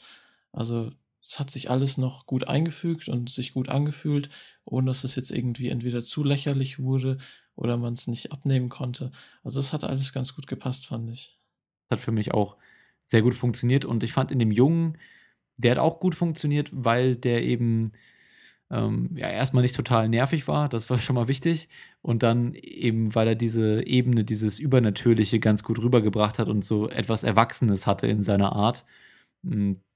Also es hat sich alles noch gut eingefügt und sich gut angefühlt, ohne dass es jetzt irgendwie entweder zu lächerlich wurde oder man es nicht abnehmen konnte. Also es hat alles ganz gut gepasst, fand ich. Hat für mich auch sehr gut funktioniert und ich fand in dem Jungen, der hat auch gut funktioniert, weil der eben ähm, ja erstmal nicht total nervig war, das war [laughs] schon mal wichtig und dann eben, weil er diese Ebene, dieses Übernatürliche ganz gut rübergebracht hat und so etwas Erwachsenes hatte in seiner Art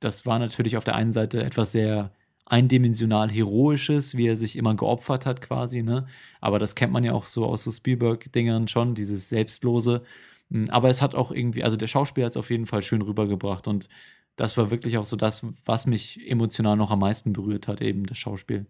das war natürlich auf der einen Seite etwas sehr eindimensional Heroisches, wie er sich immer geopfert hat quasi, ne? Aber das kennt man ja auch so aus so Spielberg-Dingern schon, dieses Selbstlose. Hm, aber es hat auch irgendwie, also der Schauspieler hat es auf jeden Fall schön rübergebracht und das war wirklich auch so das, was mich emotional noch am meisten berührt hat, eben das Schauspiel.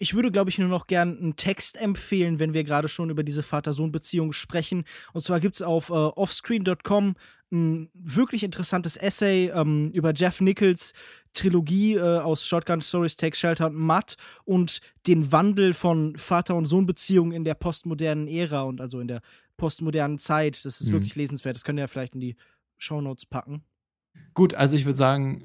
Ich würde, glaube ich, nur noch gern einen Text empfehlen, wenn wir gerade schon über diese Vater-Sohn-Beziehung sprechen. Und zwar gibt es auf äh, offscreen.com ein wirklich interessantes Essay ähm, über Jeff Nichols Trilogie äh, aus Shotgun Stories, Take Shelter und Mud und den Wandel von Vater- und Sohn-Beziehungen in der postmodernen Ära und also in der postmodernen Zeit. Das ist mhm. wirklich lesenswert. Das könnt ihr ja vielleicht in die Shownotes packen. Gut, also ich würde sagen,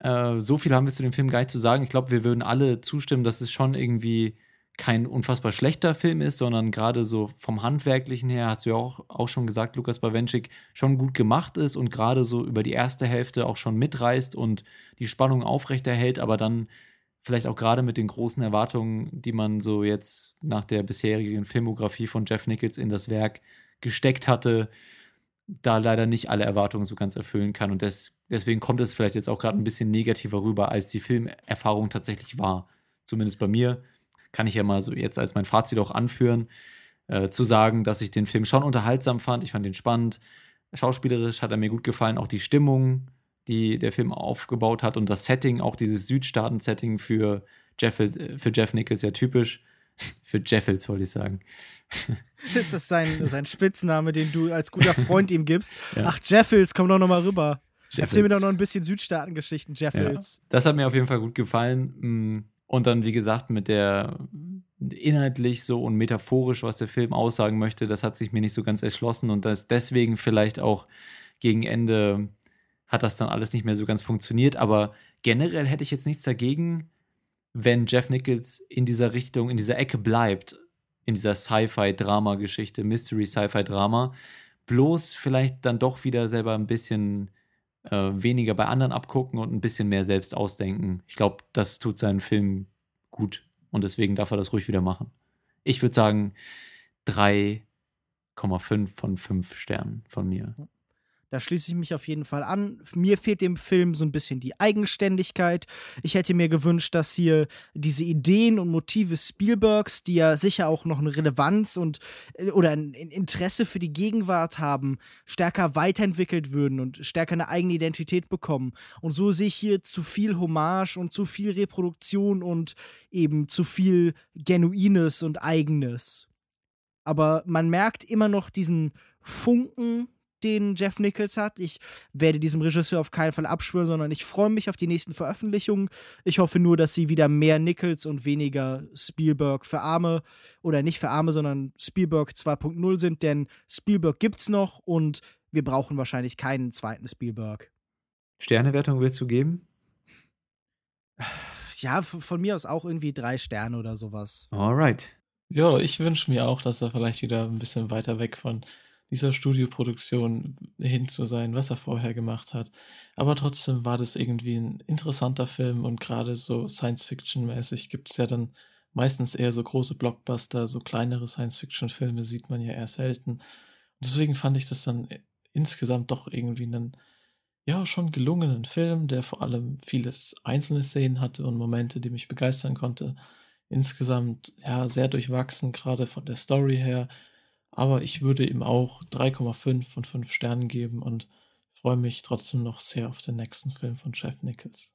äh, so viel haben wir zu dem Film gar nicht zu sagen. Ich glaube, wir würden alle zustimmen, dass es schon irgendwie kein unfassbar schlechter Film ist, sondern gerade so vom Handwerklichen her, hast du ja auch, auch schon gesagt, Lukas Bawenschik, schon gut gemacht ist und gerade so über die erste Hälfte auch schon mitreißt und die Spannung aufrechterhält, aber dann vielleicht auch gerade mit den großen Erwartungen, die man so jetzt nach der bisherigen Filmografie von Jeff Nichols in das Werk gesteckt hatte, da leider nicht alle Erwartungen so ganz erfüllen kann. Und des, deswegen kommt es vielleicht jetzt auch gerade ein bisschen negativer rüber, als die Filmerfahrung tatsächlich war. Zumindest bei mir kann ich ja mal so jetzt als mein Fazit auch anführen, äh, zu sagen, dass ich den Film schon unterhaltsam fand. Ich fand ihn spannend. Schauspielerisch hat er mir gut gefallen. Auch die Stimmung, die der Film aufgebaut hat und das Setting, auch dieses Südstaaten-Setting für Jeff, für Jeff Nichols ja typisch. [laughs] für Jeffels, wollte ich sagen. [laughs] Ist das sein, sein Spitzname, den du als guter [laughs] Freund ihm gibst? ja. Ach, Jeffels, komm doch noch mal rüber. Jeffels. Erzähl mir doch noch ein bisschen Südstaaten-Geschichten, Jeffels. Ja. Das hat mir auf jeden Fall gut gefallen. Und dann, wie gesagt, mit der inhaltlich so und metaphorisch, was der Film aussagen möchte, das hat sich mir nicht so ganz erschlossen und das deswegen vielleicht auch gegen Ende hat das dann alles nicht mehr so ganz funktioniert. Aber generell hätte ich jetzt nichts dagegen, wenn Jeff Nichols in dieser Richtung, in dieser Ecke bleibt, in dieser Sci-Fi-Drama-Geschichte, Mystery-Sci-Fi-Drama, bloß vielleicht dann doch wieder selber ein bisschen äh, weniger bei anderen abgucken und ein bisschen mehr selbst ausdenken. Ich glaube, das tut seinen Film gut und deswegen darf er das ruhig wieder machen. Ich würde sagen 3,5 von 5 Sternen von mir. Da schließe ich mich auf jeden Fall an. Mir fehlt dem Film so ein bisschen die Eigenständigkeit. Ich hätte mir gewünscht, dass hier diese Ideen und Motive Spielbergs, die ja sicher auch noch eine Relevanz und äh, oder ein Interesse für die Gegenwart haben, stärker weiterentwickelt würden und stärker eine eigene Identität bekommen. Und so sehe ich hier zu viel Hommage und zu viel Reproduktion und eben zu viel Genuines und Eigenes. Aber man merkt immer noch diesen Funken den Jeff Nichols hat. Ich werde diesem Regisseur auf keinen Fall abschwören, sondern ich freue mich auf die nächsten Veröffentlichungen. Ich hoffe nur, dass sie wieder mehr Nichols und weniger Spielberg für Arme oder nicht für Arme, sondern Spielberg 2.0 sind, denn Spielberg gibt's noch und wir brauchen wahrscheinlich keinen zweiten Spielberg. Sternewertung willst du geben? ja, von mir aus auch irgendwie drei Sterne oder sowas. Alright. Ja, ich wünsche mir auch, dass er vielleicht wieder ein bisschen weiter weg von dieser Studioproduktion hin zu sein, was er vorher gemacht hat. Aber trotzdem war das irgendwie ein interessanter Film und gerade so Science-Fiction-mäßig gibt es ja dann meistens eher so große Blockbuster, so kleinere Science-Fiction-Filme sieht man ja eher selten. Und deswegen fand ich das dann insgesamt doch irgendwie einen, ja, schon gelungenen Film, der vor allem vieles einzelne Szenen hatte und Momente, die mich begeistern konnte. Insgesamt, ja, sehr durchwachsen, gerade von der Story her aber ich würde ihm auch 3,5 von 5 Sternen geben und freue mich trotzdem noch sehr auf den nächsten Film von Jeff Nichols.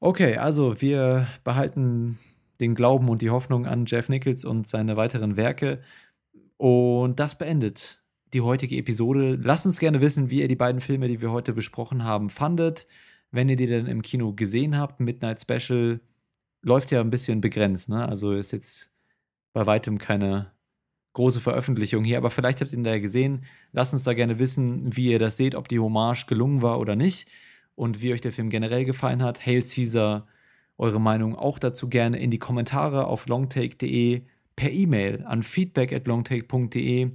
Okay, also wir behalten den Glauben und die Hoffnung an Jeff Nichols und seine weiteren Werke. Und das beendet die heutige Episode. Lasst uns gerne wissen, wie ihr die beiden Filme, die wir heute besprochen haben, fandet. Wenn ihr die dann im Kino gesehen habt, Midnight Special läuft ja ein bisschen begrenzt, ne? Also ist jetzt bei weitem keine große Veröffentlichung hier, aber vielleicht habt ihr ihn da ja gesehen. Lasst uns da gerne wissen, wie ihr das seht, ob die Hommage gelungen war oder nicht und wie euch der Film generell gefallen hat. Hail Caesar, eure Meinung auch dazu gerne in die Kommentare auf longtake.de, per E-Mail an feedback at longtake.de,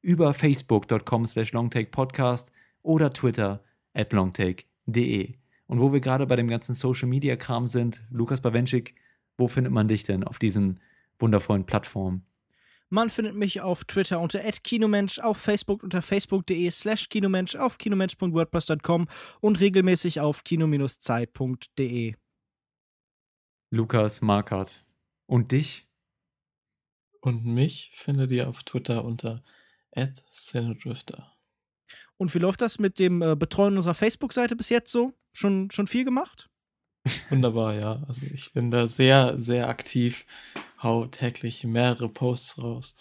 über facebook.com slash longtakepodcast oder Twitter at longtake.de. Und wo wir gerade bei dem ganzen Social-Media-Kram sind, Lukas Bawenschik, wo findet man dich denn auf diesen wundervollen Plattformen? Man findet mich auf Twitter unter @kinomensch, auf Facebook unter facebook.de slash kinomensch, auf kinomensch.wordpress.com und regelmäßig auf kino-zeit.de. Lukas Markert. Und dich? Und mich findet ihr auf Twitter unter @cinedrifter. Und wie läuft das mit dem äh, Betreuen unserer Facebook-Seite bis jetzt so? Schon, schon viel gemacht? [laughs] Wunderbar, ja. Also ich bin da sehr, sehr aktiv hau täglich mehrere Posts raus.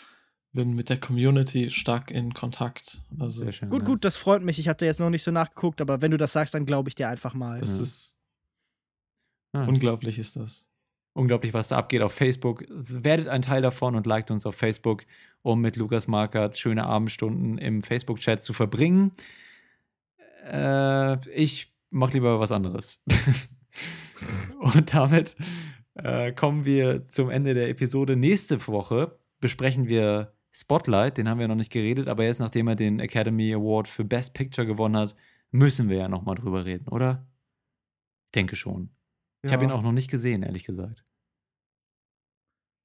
Bin mit der Community stark in Kontakt. Also Sehr schön, gut, gut, das freut mich. Ich habe da jetzt noch nicht so nachgeguckt, aber wenn du das sagst, dann glaube ich dir einfach mal. Das ja. ist ah. unglaublich, ist das. Unglaublich, was da abgeht auf Facebook. Werdet ein Teil davon und liked uns auf Facebook, um mit Lukas Markert schöne Abendstunden im Facebook-Chat zu verbringen. Äh, ich mache lieber was anderes. [laughs] und damit äh, kommen wir zum Ende der Episode. Nächste Woche besprechen wir Spotlight, den haben wir noch nicht geredet, aber jetzt, nachdem er den Academy Award für Best Picture gewonnen hat, müssen wir ja nochmal drüber reden, oder? Ich denke schon. Ja. Ich habe ihn auch noch nicht gesehen, ehrlich gesagt.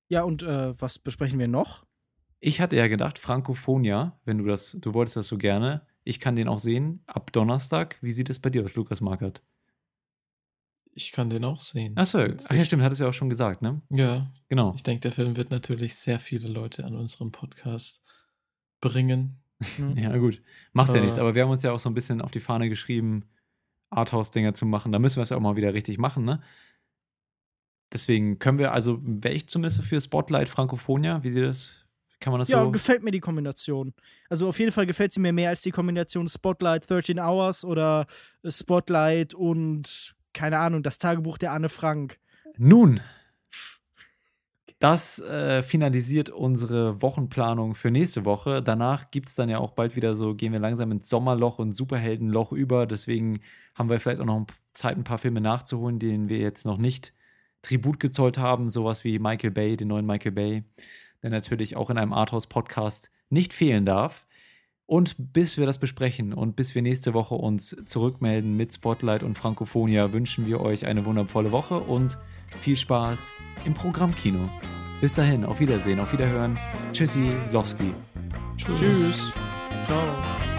Ja, und äh, was besprechen wir noch? Ich hatte ja gedacht, Frankophonia, wenn du das, du wolltest das so gerne. Ich kann den auch sehen ab Donnerstag. Wie sieht es bei dir aus, Lukas Markert? Ich kann den auch sehen. Achso, ach ja, stimmt, hat es ja auch schon gesagt, ne? Ja. Genau. Ich denke, der Film wird natürlich sehr viele Leute an unserem Podcast bringen. [laughs] ja, gut. Macht ja nichts, aber wir haben uns ja auch so ein bisschen auf die Fahne geschrieben, Arthouse-Dinger zu machen. Da müssen wir es ja auch mal wieder richtig machen, ne? Deswegen können wir, also wäre ich zumindest für Spotlight Frankophonia, wie sieht das? Kann man das ja, so? gefällt mir die Kombination. Also auf jeden Fall gefällt sie mir mehr als die Kombination Spotlight 13 Hours oder Spotlight und keine Ahnung, das Tagebuch der Anne Frank. Nun, das äh, finalisiert unsere Wochenplanung für nächste Woche. Danach gibt es dann ja auch bald wieder so, gehen wir langsam ins Sommerloch und Superheldenloch über. Deswegen haben wir vielleicht auch noch Zeit, ein paar Filme nachzuholen, denen wir jetzt noch nicht Tribut gezollt haben. Sowas wie Michael Bay, den neuen Michael Bay, der natürlich auch in einem Arthouse-Podcast nicht fehlen darf. Und bis wir das besprechen und bis wir nächste Woche uns zurückmelden mit Spotlight und Frankophonia, wünschen wir euch eine wundervolle Woche und viel Spaß im Programmkino. Bis dahin, auf Wiedersehen, auf Wiederhören. Tschüssi, Lowski. Tschüss. Tschüss. Ciao.